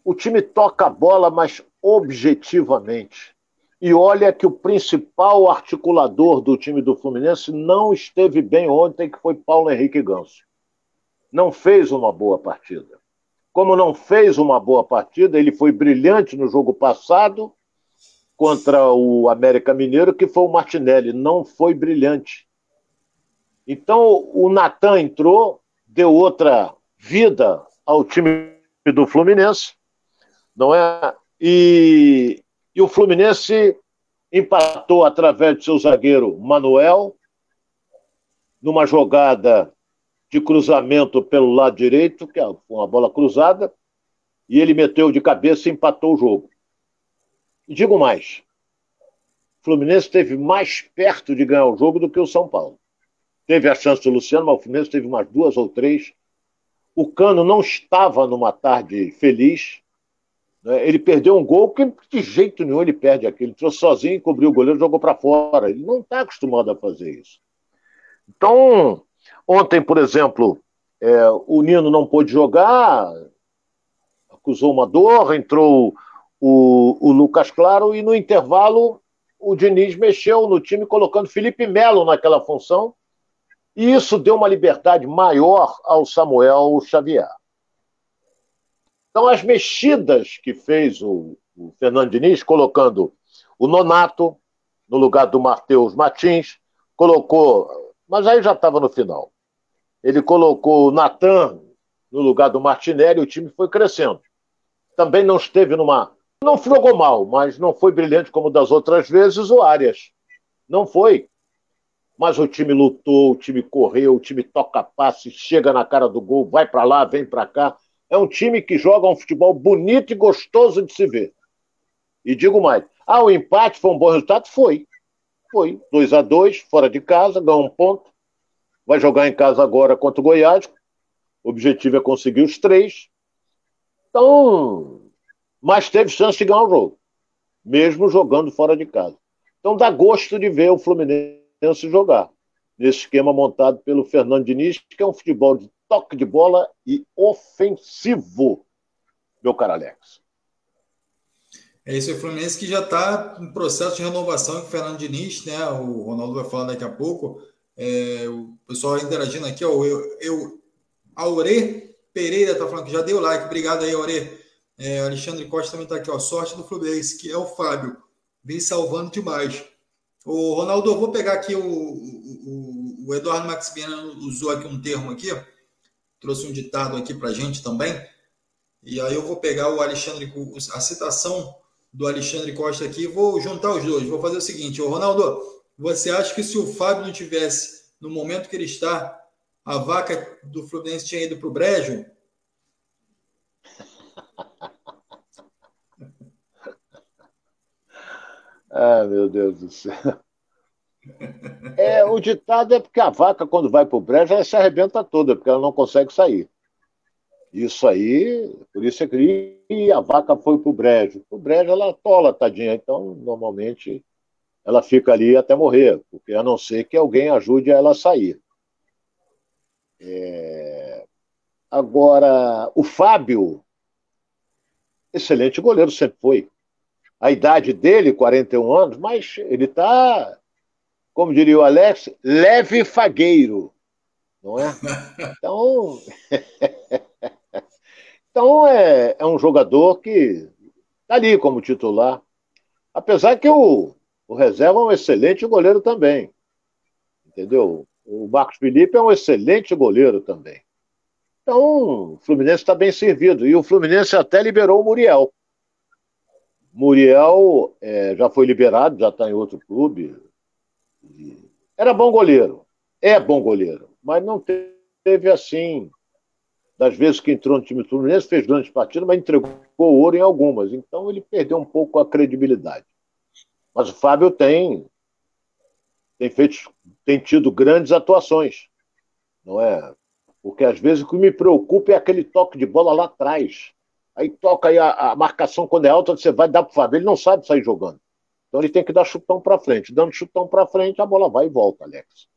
O time toca a bola, mas objetivamente. E olha que o principal articulador do time do Fluminense não esteve bem ontem, que foi Paulo Henrique Ganso. Não fez uma boa partida. Como não fez uma boa partida, ele foi brilhante no jogo passado contra o América Mineiro, que foi o Martinelli. Não foi brilhante. Então o Natan entrou, deu outra vida ao time do Fluminense, não é? E, e o Fluminense empatou através de seu zagueiro Manuel, numa jogada de cruzamento pelo lado direito, que é uma bola cruzada, e ele meteu de cabeça e empatou o jogo. E digo mais: o Fluminense esteve mais perto de ganhar o jogo do que o São Paulo. Teve a chance do Luciano, mas o Fluminense teve umas duas ou três. O Cano não estava numa tarde feliz. Né? Ele perdeu um gol que de jeito nenhum ele perde aquilo. Ele entrou sozinho, cobriu o goleiro, jogou para fora. Ele não está acostumado a fazer isso. Então, ontem, por exemplo, é, o Nino não pôde jogar, acusou uma dor, entrou o, o Lucas Claro e no intervalo o Diniz mexeu no time colocando Felipe Melo naquela função e isso deu uma liberdade maior ao Samuel Xavier. Então, as mexidas que fez o, o Fernando Diniz, colocando o Nonato no lugar do Matheus Martins, colocou, mas aí já estava no final. Ele colocou o Natan no lugar do Martinelli, o time foi crescendo. Também não esteve numa. Não jogou mal, mas não foi brilhante como das outras vezes o Arias. Não foi. Mas o time lutou, o time correu, o time toca passe, chega na cara do gol, vai para lá, vem para cá. É um time que joga um futebol bonito e gostoso de se ver. E digo mais: ah, o empate foi um bom resultado? Foi. Foi. 2 a 2 fora de casa, ganhou um ponto. Vai jogar em casa agora contra o Goiás. O objetivo é conseguir os três. Então, mas teve chance de ganhar o jogo, mesmo jogando fora de casa. Então dá gosto de ver o Fluminense jogar nesse esquema montado pelo Fernando Diniz, que é um futebol de toque de bola e ofensivo, meu caro Alex. É isso, o Fluminense que já está em processo de renovação com o Fernando Diniz, né? O Ronaldo vai falar daqui a pouco. É, o pessoal interagindo aqui, ó, eu, eu Aure Pereira está falando que já deu like. Obrigado aí, Aure. É, Alexandre Costa também está aqui, ó. Sorte do Fluminense, que é o Fábio. Vem salvando demais. O Ronaldo, eu vou pegar aqui o, o, o Eduardo Maximiano usou aqui um termo aqui, trouxe um ditado aqui para gente também. E aí eu vou pegar o Alexandre, a citação do Alexandre Costa aqui, vou juntar os dois. Vou fazer o seguinte, ô Ronaldo, você acha que se o Fábio não tivesse no momento que ele está, a vaca do Fluminense tinha ido para o brejo? Ah, meu Deus do céu. É, o ditado é porque a vaca, quando vai para o brejo, ela se arrebenta toda, porque ela não consegue sair. Isso aí, por isso é que a vaca foi para o brejo. O brejo ela tola, tadinha. Então, normalmente, ela fica ali até morrer, porque a não ser que alguém ajude ela a sair. É... Agora, o Fábio, excelente goleiro, sempre foi. A idade dele, 41 anos, mas ele está como diria o Alex, leve fagueiro, não é? Então, então é, é um jogador que está ali como titular. Apesar que o, o reserva é um excelente goleiro também. Entendeu? O Marcos Felipe é um excelente goleiro também. Então, o Fluminense está bem servido. E o Fluminense até liberou o Muriel. Muriel é, já foi liberado, já está em outro clube, era bom goleiro, é bom goleiro, mas não teve assim. Das vezes que entrou no time Fluminense, fez grandes partidas, mas entregou ouro em algumas. Então ele perdeu um pouco a credibilidade. Mas o Fábio tem tem feito, tem tido grandes atuações, não é? Porque às vezes o que me preocupa é aquele toque de bola lá atrás. Aí toca aí a, a marcação quando é alta, você vai dar para o Fábio, ele não sabe sair jogando. Então ele tem que dar chutão para frente. Dando chutão para frente, a bola vai e volta, Alex.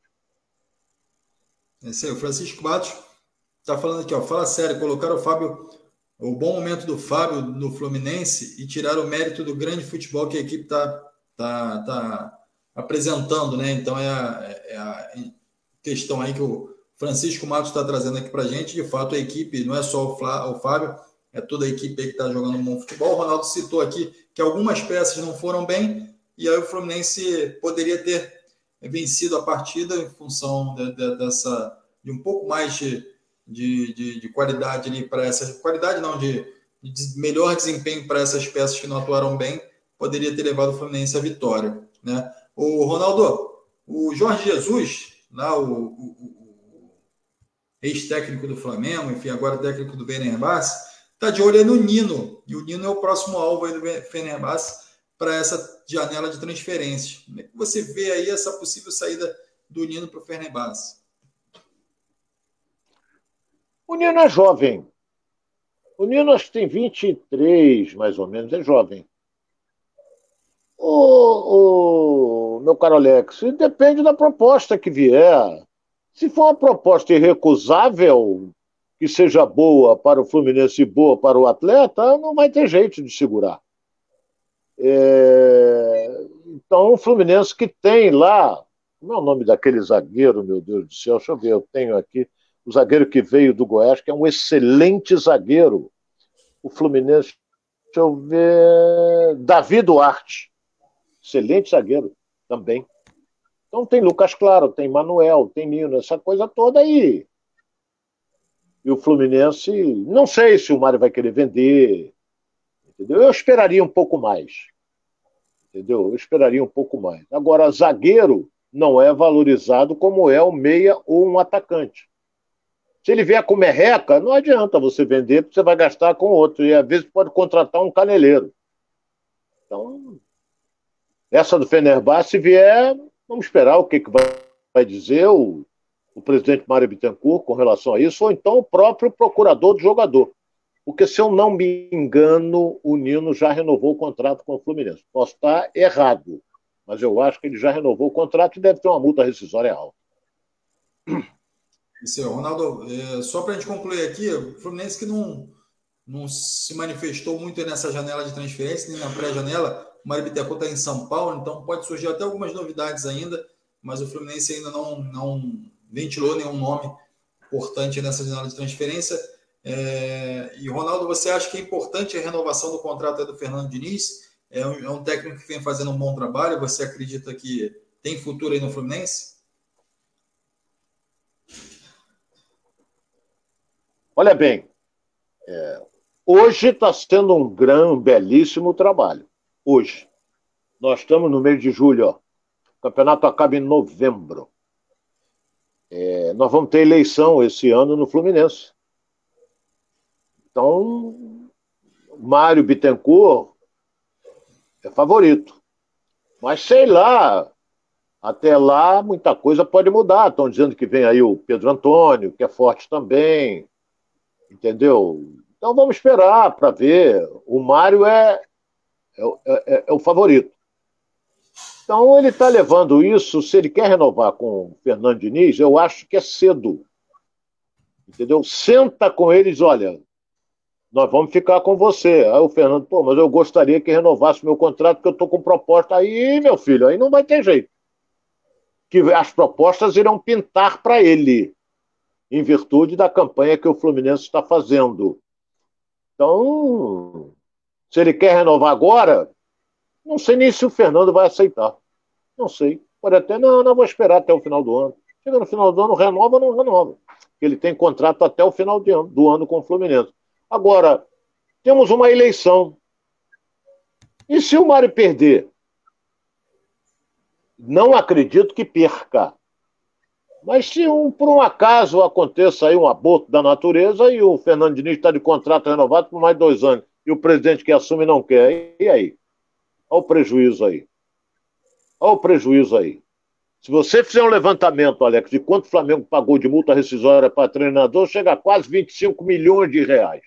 Esse aí, o Francisco Matos está falando aqui, ó. Fala sério, colocaram o Fábio, o bom momento do Fábio no Fluminense e tirar o mérito do grande futebol que a equipe está tá, tá apresentando, né? Então é a, é a questão aí que o Francisco Matos está trazendo aqui para gente. De fato, a equipe não é só o, Flá, o Fábio, é toda a equipe que está jogando um bom futebol. O Ronaldo citou aqui que algumas peças não foram bem e aí o Fluminense poderia ter vencido a partida em função de, de, dessa de um pouco mais de, de, de qualidade ali para essa qualidade não de, de melhor desempenho para essas peças que não atuaram bem poderia ter levado o Fluminense à vitória, né? O Ronaldo, o Jorge Jesus, lá o, o, o ex-técnico do Flamengo, enfim, agora técnico do Fenerbahçe, está de olho no Nino, e o Nino é o próximo alvo aí do Fenerbahçe para essa janela de transferência. Como é que você vê aí essa possível saída do Nino para o Fenerbahçe? O Nino é jovem. O Nino acho que tem 23, mais ou menos, é jovem. O, o, meu caro Alex, depende da proposta que vier. Se for uma proposta irrecusável, que seja boa para o Fluminense e boa para o atleta, não vai ter jeito de segurar. É... Então, o Fluminense que tem lá, como é o nome daquele zagueiro, meu Deus do céu, deixa eu ver, eu tenho aqui, o zagueiro que veio do Goiás, que é um excelente zagueiro. O Fluminense, deixa eu ver, Davi Duarte. Excelente zagueiro também. Então tem Lucas Claro, tem Manuel, tem Nino, essa coisa toda aí. E o Fluminense, não sei se o Mário vai querer vender. Entendeu? Eu esperaria um pouco mais. Entendeu? Eu esperaria um pouco mais. Agora, zagueiro não é valorizado como é o meia ou um atacante. Se ele vier com merreca, não adianta você vender, porque você vai gastar com outro. E às vezes pode contratar um caneleiro. Então, essa do Fenerbahçe, se vier, vamos esperar o que, que vai, vai dizer o, o presidente Mário Bittencourt com relação a isso, ou então o próprio procurador do jogador. Porque, se eu não me engano, o Nino já renovou o contrato com o Fluminense. Posso estar errado, mas eu acho que ele já renovou o contrato e deve ter uma multa rescisória alta. Isso aí, Ronaldo, é, só para a gente concluir aqui, o Fluminense que não, não se manifestou muito nessa janela de transferência, nem na pré-janela, o Mário Bittencourt está em São Paulo, então pode surgir até algumas novidades ainda, mas o Fluminense ainda não, não ventilou nenhum nome importante nessa janela de transferência. É, e Ronaldo, você acha que é importante a renovação do contrato do Fernando Diniz? É um, é um, técnico que vem fazendo um bom trabalho. Você acredita que tem futuro aí no Fluminense? Olha bem, é, hoje está sendo um grande, belíssimo trabalho hoje. Nós estamos no mês de julho, ó. o campeonato acaba em novembro. É, nós vamos ter eleição esse ano no Fluminense. Então, Mário Bittencourt é favorito. Mas sei lá, até lá muita coisa pode mudar. Estão dizendo que vem aí o Pedro Antônio, que é forte também. Entendeu? Então vamos esperar para ver. O Mário é, é, é, é o favorito. Então ele está levando isso, se ele quer renovar com o Fernando Diniz, eu acho que é cedo. Entendeu? Senta com eles, olha, nós vamos ficar com você. Aí o Fernando, pô, mas eu gostaria que renovasse meu contrato, porque eu estou com proposta. Aí, meu filho, aí não vai ter jeito. Que as propostas irão pintar para ele, em virtude da campanha que o Fluminense está fazendo. Então, se ele quer renovar agora, não sei nem se o Fernando vai aceitar. Não sei. Pode até, não, não vou esperar até o final do ano. Chega no final do ano, renova ou não renova. Ele tem contrato até o final ano, do ano com o Fluminense. Agora, temos uma eleição. E se o Mário perder? Não acredito que perca. Mas se um, por um acaso aconteça aí um aborto da natureza e o Fernando Diniz está de contrato renovado por mais dois anos e o presidente que assume não quer, e aí? Olha o prejuízo aí. Olha o prejuízo aí. Se você fizer um levantamento, Alex, de quanto o Flamengo pagou de multa rescisória para treinador, chega a quase 25 milhões de reais.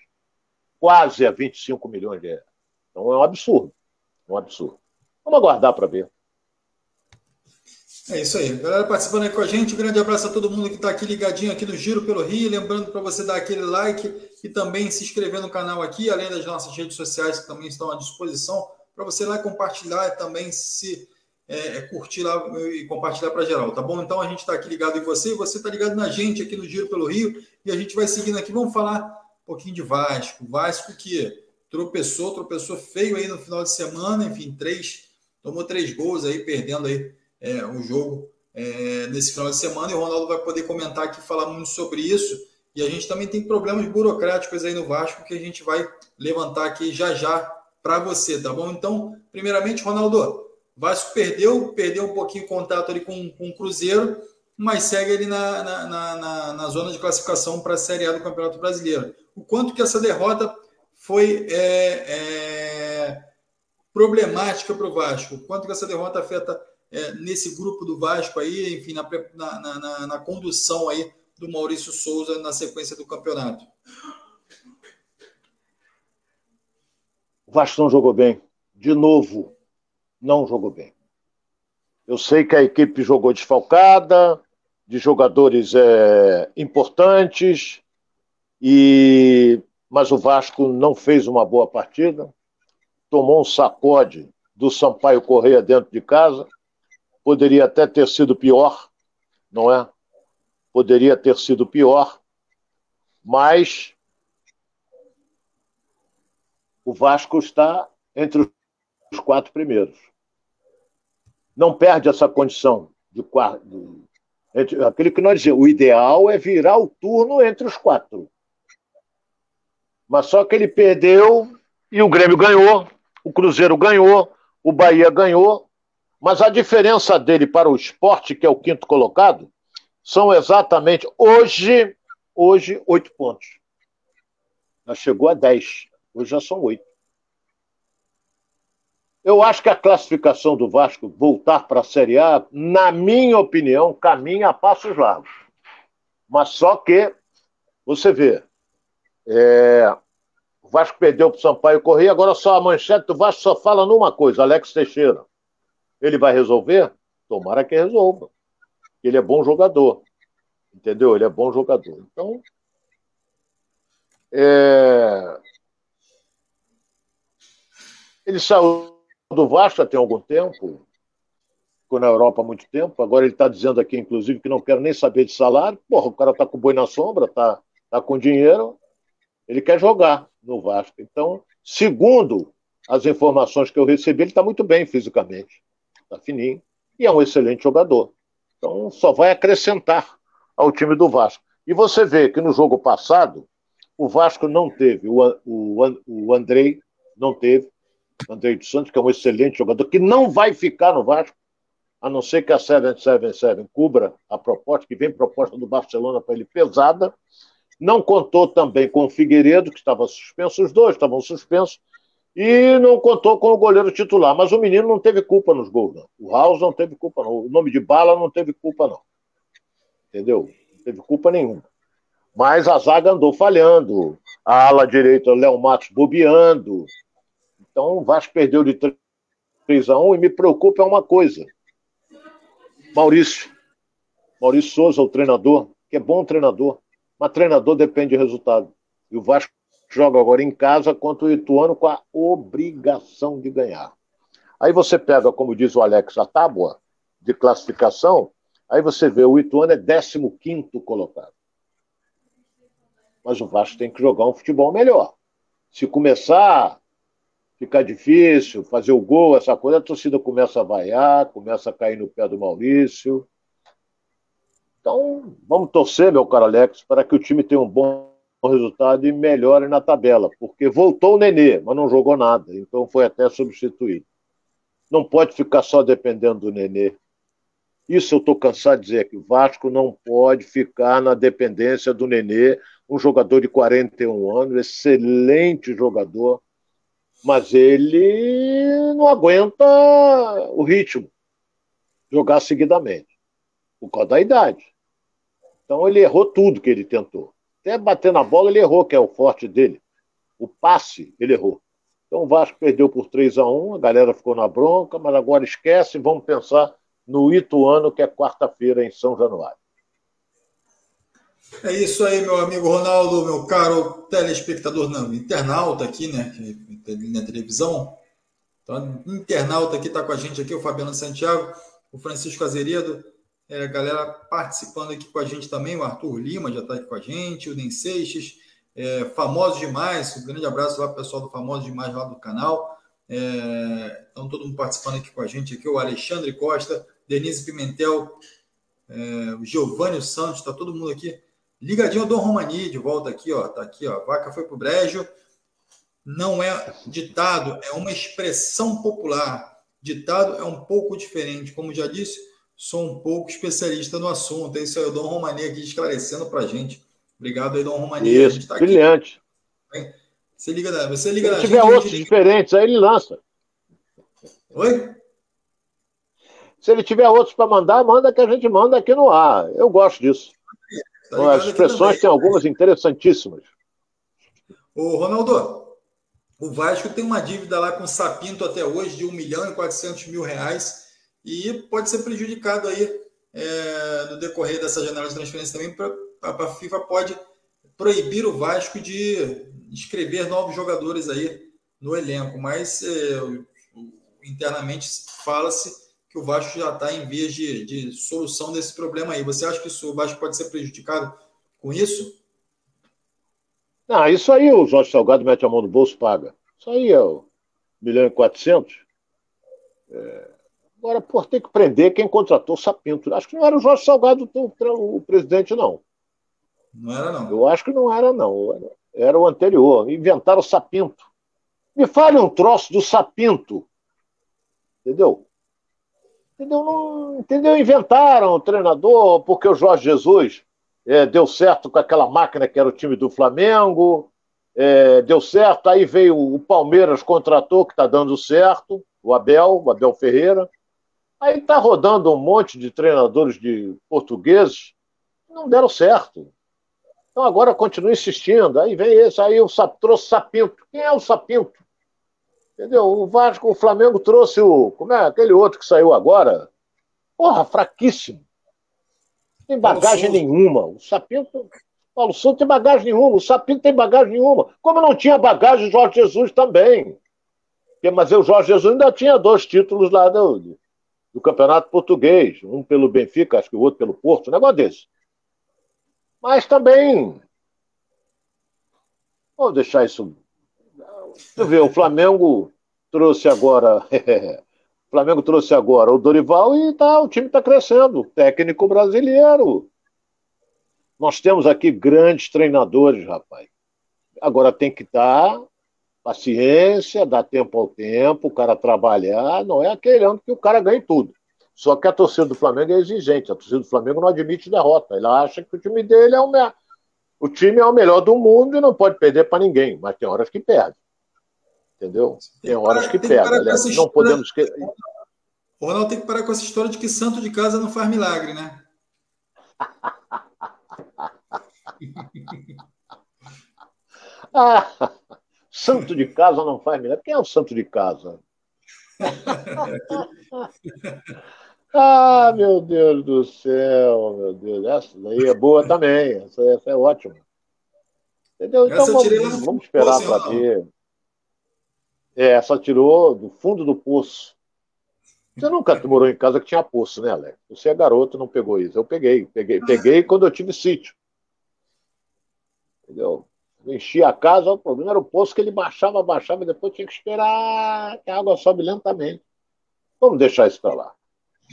Quase a 25 milhões de reais. Então é um absurdo. É um absurdo. Vamos aguardar para ver. É isso aí. Galera participando aí com a gente. Um grande abraço a todo mundo que está aqui ligadinho aqui no Giro pelo Rio. Lembrando para você dar aquele like e também se inscrever no canal aqui, além das nossas redes sociais que também estão à disposição, para você lá compartilhar também se é, é curtir lá e compartilhar para geral, tá bom? Então a gente está aqui ligado em você você está ligado na gente aqui no Giro pelo Rio e a gente vai seguindo aqui. Vamos falar um pouquinho de Vasco. Vasco que tropeçou, tropeçou feio aí no final de semana, enfim, três, tomou três gols aí, perdendo aí é, o jogo é, nesse final de semana, e o Ronaldo vai poder comentar aqui, falar muito sobre isso. E a gente também tem problemas burocráticos aí no Vasco que a gente vai levantar aqui já já para você, tá bom? Então, primeiramente, Ronaldo, Vasco perdeu, perdeu um pouquinho o contato ali com, com o Cruzeiro, mas segue ali na, na, na, na zona de classificação para a Série A do Campeonato Brasileiro. O quanto que essa derrota foi é, é, problemática para o Vasco? O quanto que essa derrota afeta é, nesse grupo do Vasco aí, enfim, na, na, na, na condução aí do Maurício Souza na sequência do campeonato? O Vasco não jogou bem. De novo, não jogou bem. Eu sei que a equipe jogou desfalcada, de jogadores é, importantes, e mas o Vasco não fez uma boa partida, tomou um sacode do Sampaio Correia dentro de casa, Poderia até ter sido pior, não é? Poderia ter sido pior, mas o Vasco está entre os quatro primeiros. Não perde essa condição de quarto. Aquilo que nós dizemos, o ideal é virar o turno entre os quatro. Mas só que ele perdeu e o Grêmio ganhou, o Cruzeiro ganhou, o Bahia ganhou, mas a diferença dele para o esporte, que é o quinto colocado, são exatamente hoje, hoje, oito pontos. Já chegou a dez. Hoje já são oito. Eu acho que a classificação do Vasco voltar para a Série A, na minha opinião, caminha a passos largos. Mas só que, você vê, é, o Vasco perdeu para o Sampaio Correia, agora só a manchete do Vasco só fala numa coisa, Alex Teixeira. Ele vai resolver? Tomara que resolva. Ele é bom jogador. Entendeu? Ele é bom jogador. Então. É... Ele saiu do Vasco tem algum tempo, ficou na Europa há muito tempo. Agora ele está dizendo aqui, inclusive, que não quer nem saber de salário. Porra, o cara está com boi na sombra, está tá com dinheiro. Ele quer jogar no Vasco. Então, segundo as informações que eu recebi, ele está muito bem fisicamente tá fininho, e é um excelente jogador. Então só vai acrescentar ao time do Vasco. E você vê que no jogo passado, o Vasco não teve, o, o, o Andrei não teve, Andrei dos Santos, que é um excelente jogador, que não vai ficar no Vasco, a não ser que a 777 cubra a proposta, que vem proposta do Barcelona para ele pesada. Não contou também com o Figueiredo, que estava suspenso, os dois estavam suspensos, e não contou com o goleiro titular. Mas o menino não teve culpa nos gols, não. O House não teve culpa, não. O nome de bala não teve culpa, não. Entendeu? Não teve culpa nenhuma. Mas a zaga andou falhando. A ala direita, o Léo Matos, bobeando. Então o Vasco perdeu de 3 a 1 e me preocupa uma coisa. Maurício. Maurício Souza, o treinador, que é bom treinador, mas treinador depende de resultado. E o Vasco joga agora em casa contra o Ituano com a obrigação de ganhar. Aí você pega, como diz o Alex, a tábua de classificação, aí você vê o Ituano é 15 colocado. Mas o Vasco tem que jogar um futebol melhor. Se começar ficar difícil, fazer o gol, essa coisa, a torcida começa a vaiar, começa a cair no pé do Maurício. Então, vamos torcer, meu caro Alex, para que o time tenha um bom resultado e melhore na tabela, porque voltou o Nenê, mas não jogou nada, então foi até substituído. Não pode ficar só dependendo do Nenê. Isso eu estou cansado de dizer que o Vasco não pode ficar na dependência do Nenê, um jogador de 41 anos, excelente jogador, mas ele não aguenta o ritmo, jogar seguidamente. por causa da idade. Então ele errou tudo que ele tentou. Até bater na bola ele errou, que é o forte dele. O passe ele errou. Então o Vasco perdeu por 3 a 1 a galera ficou na bronca, mas agora esquece, vamos pensar no Ituano, que é quarta-feira em São Januário. É isso aí, meu amigo Ronaldo, meu caro telespectador, não, internauta aqui, né, na televisão. Então, internauta aqui está com a gente aqui, o Fabiano Santiago, o Francisco Azeredo, é, a galera participando aqui com a gente também, o Arthur Lima já está aqui com a gente, o Den Seixas, é, Famosos Demais, um grande abraço lá para o pessoal do Famosos Demais lá do canal. É, então, todo mundo participando aqui com a gente aqui, o Alexandre Costa, Denise Pimentel, é, o Giovanni Santos, está todo mundo aqui Ligadinho Dom Romani, de volta aqui, ó. Tá aqui, ó. Vaca foi pro brejo. Não é ditado, é uma expressão popular. Ditado é um pouco diferente. Como já disse, sou um pouco especialista no assunto. É isso aí, o Dom Romani aqui esclarecendo pra gente. Obrigado aí, Dom Romani. Isso, tá brilhante. Aqui. Você liga, você liga Se tiver gente, outros diferentes, aí ele lança. Oi? Se ele tiver outros para mandar, manda que a gente manda aqui no ar. Eu gosto disso. Tá As expressões têm algumas interessantíssimas. Ô, Ronaldo, o Vasco tem uma dívida lá com o Sapinto até hoje de 1 milhão e 400 mil reais e pode ser prejudicado aí é, no decorrer dessa janela de transferência também. Pra, a, a FIFA pode proibir o Vasco de inscrever novos jogadores aí no elenco, mas é, internamente fala-se que o Vasco já está em vias de, de solução desse problema aí. Você acha que o Vasco pode ser prejudicado com isso? Não, isso aí o Jorge Salgado mete a mão no bolso paga. Isso aí é o milhão e quatrocentos. É... Agora, por ter que prender quem contratou o Sapinto. Acho que não era o Jorge Salgado o, o presidente, não. Não era, não. Eu acho que não era, não. Era, era o anterior. Inventaram o Sapinto. Me fale um troço do Sapinto. Entendeu? Entendeu? Não, entendeu? Inventaram o treinador porque o Jorge Jesus é, deu certo com aquela máquina que era o time do Flamengo, é, deu certo, aí veio o Palmeiras, contratou, que está dando certo, o Abel, o Abel Ferreira. Aí está rodando um monte de treinadores de portugueses, não deram certo. Então agora continua insistindo. Aí vem esse, aí o trouxe Sapinto. Quem é o Sapinto? Entendeu? O Vasco, o Flamengo trouxe o. Como é? Aquele outro que saiu agora. Porra, fraquíssimo. Não tem bagagem nenhuma. O Sapinto. Paulo Souto tem bagagem nenhuma. O Sapinto tem bagagem nenhuma. Como não tinha bagagem, o Jorge Jesus também. Mas o Jorge Jesus ainda tinha dois títulos lá do, do Campeonato Português. Um pelo Benfica, acho que o outro pelo Porto. Um negócio desse. Mas também. Vou deixar isso Tu vê, o Flamengo trouxe agora. o Flamengo trouxe agora o Dorival e tá, o time está crescendo. Técnico brasileiro. Nós temos aqui grandes treinadores, rapaz. Agora tem que dar paciência, dar tempo ao tempo, o cara trabalhar. Não é aquele ano que o cara ganha tudo. Só que a torcida do Flamengo é exigente. A torcida do Flamengo não admite derrota. Ele acha que o time dele é o melhor. O time é o melhor do mundo e não pode perder para ninguém, mas tem horas que perde. Entendeu? Tem horas que, que pega. Aliás, não história... podemos esquecer. O Ronaldo tem que parar com essa história de que santo de casa não faz milagre, né? ah, santo de casa não faz milagre. Quem é o santo de casa? ah, meu Deus do céu, meu Deus. Essa daí é boa também. Essa, essa é ótima. Entendeu? Então vamos, vamos esperar para ver. É, só tirou do fundo do poço. Você nunca morou em casa que tinha poço, né, Alex? Você é garoto, não pegou isso. Eu peguei, peguei, peguei quando eu tive sítio. Entendeu? Eu enchi a casa, o problema era o poço que ele baixava, baixava, e depois tinha que esperar que a água sobe lentamente. Vamos deixar isso para lá.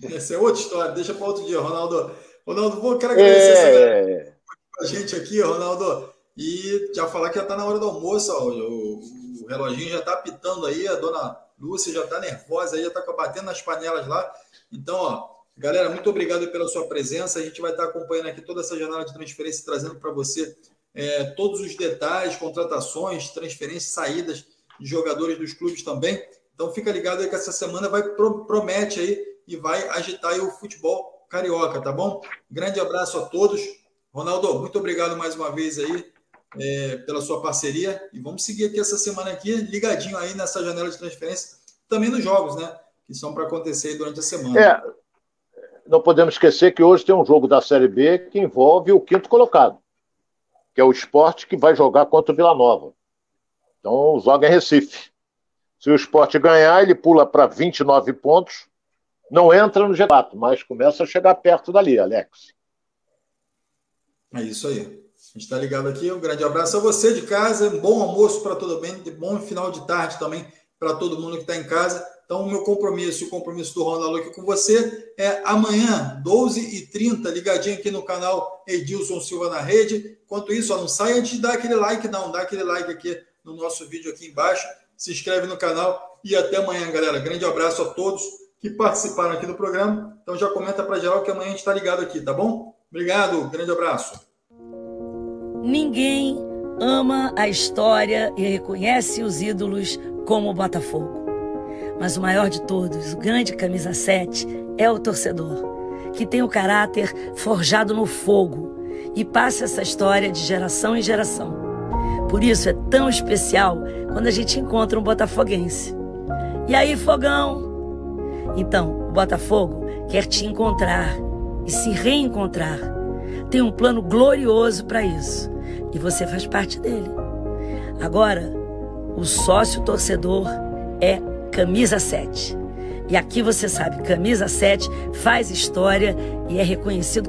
Essa é outra história, deixa para outro dia, Ronaldo. Ronaldo, vou quero agradecer é... essa a gente aqui, Ronaldo. E já falar que já está na hora do almoço, ó, o, reloginho já está pitando aí, a dona Lúcia já está nervosa aí, já está batendo nas panelas lá. Então, ó, galera, muito obrigado pela sua presença. A gente vai estar tá acompanhando aqui toda essa janela de transferência, trazendo para você é, todos os detalhes, contratações, transferências, saídas de jogadores dos clubes também. Então fica ligado aí que essa semana vai promete aí e vai agitar aí o futebol carioca, tá bom? Grande abraço a todos. Ronaldo, muito obrigado mais uma vez aí é, pela sua parceria e vamos seguir aqui essa semana aqui ligadinho aí nessa janela de transferência, também nos jogos, né? Que são para acontecer durante a semana. É, não podemos esquecer que hoje tem um jogo da Série B que envolve o quinto colocado, que é o esporte que vai jogar contra o Vila Nova. Então joga em Recife. Se o esporte ganhar, ele pula para 29 pontos, não entra no G4, mas começa a chegar perto dali, Alex. É isso aí. A gente está ligado aqui. Um grande abraço a você de casa. Um bom almoço para todo mundo. Bom final de tarde também para todo mundo que está em casa. Então, o meu compromisso, o compromisso do Ronaldo aqui com você é amanhã, 12h30, ligadinho aqui no canal Edilson Silva na Rede. Enquanto isso, ó, não sai antes de dar aquele like, não. Dá aquele like aqui no nosso vídeo aqui embaixo. Se inscreve no canal e até amanhã, galera. Grande abraço a todos que participaram aqui do programa. Então já comenta para geral que amanhã a gente está ligado aqui, tá bom? Obrigado, grande abraço. Ninguém ama a história e reconhece os ídolos como o Botafogo. Mas o maior de todos, o grande camisa 7, é o torcedor, que tem o caráter forjado no fogo e passa essa história de geração em geração. Por isso é tão especial quando a gente encontra um botafoguense. E aí, fogão? Então, o Botafogo quer te encontrar e se reencontrar. Tem um plano glorioso para isso e você faz parte dele. Agora, o sócio torcedor é camisa 7. E aqui você sabe, camisa 7 faz história e é reconhecido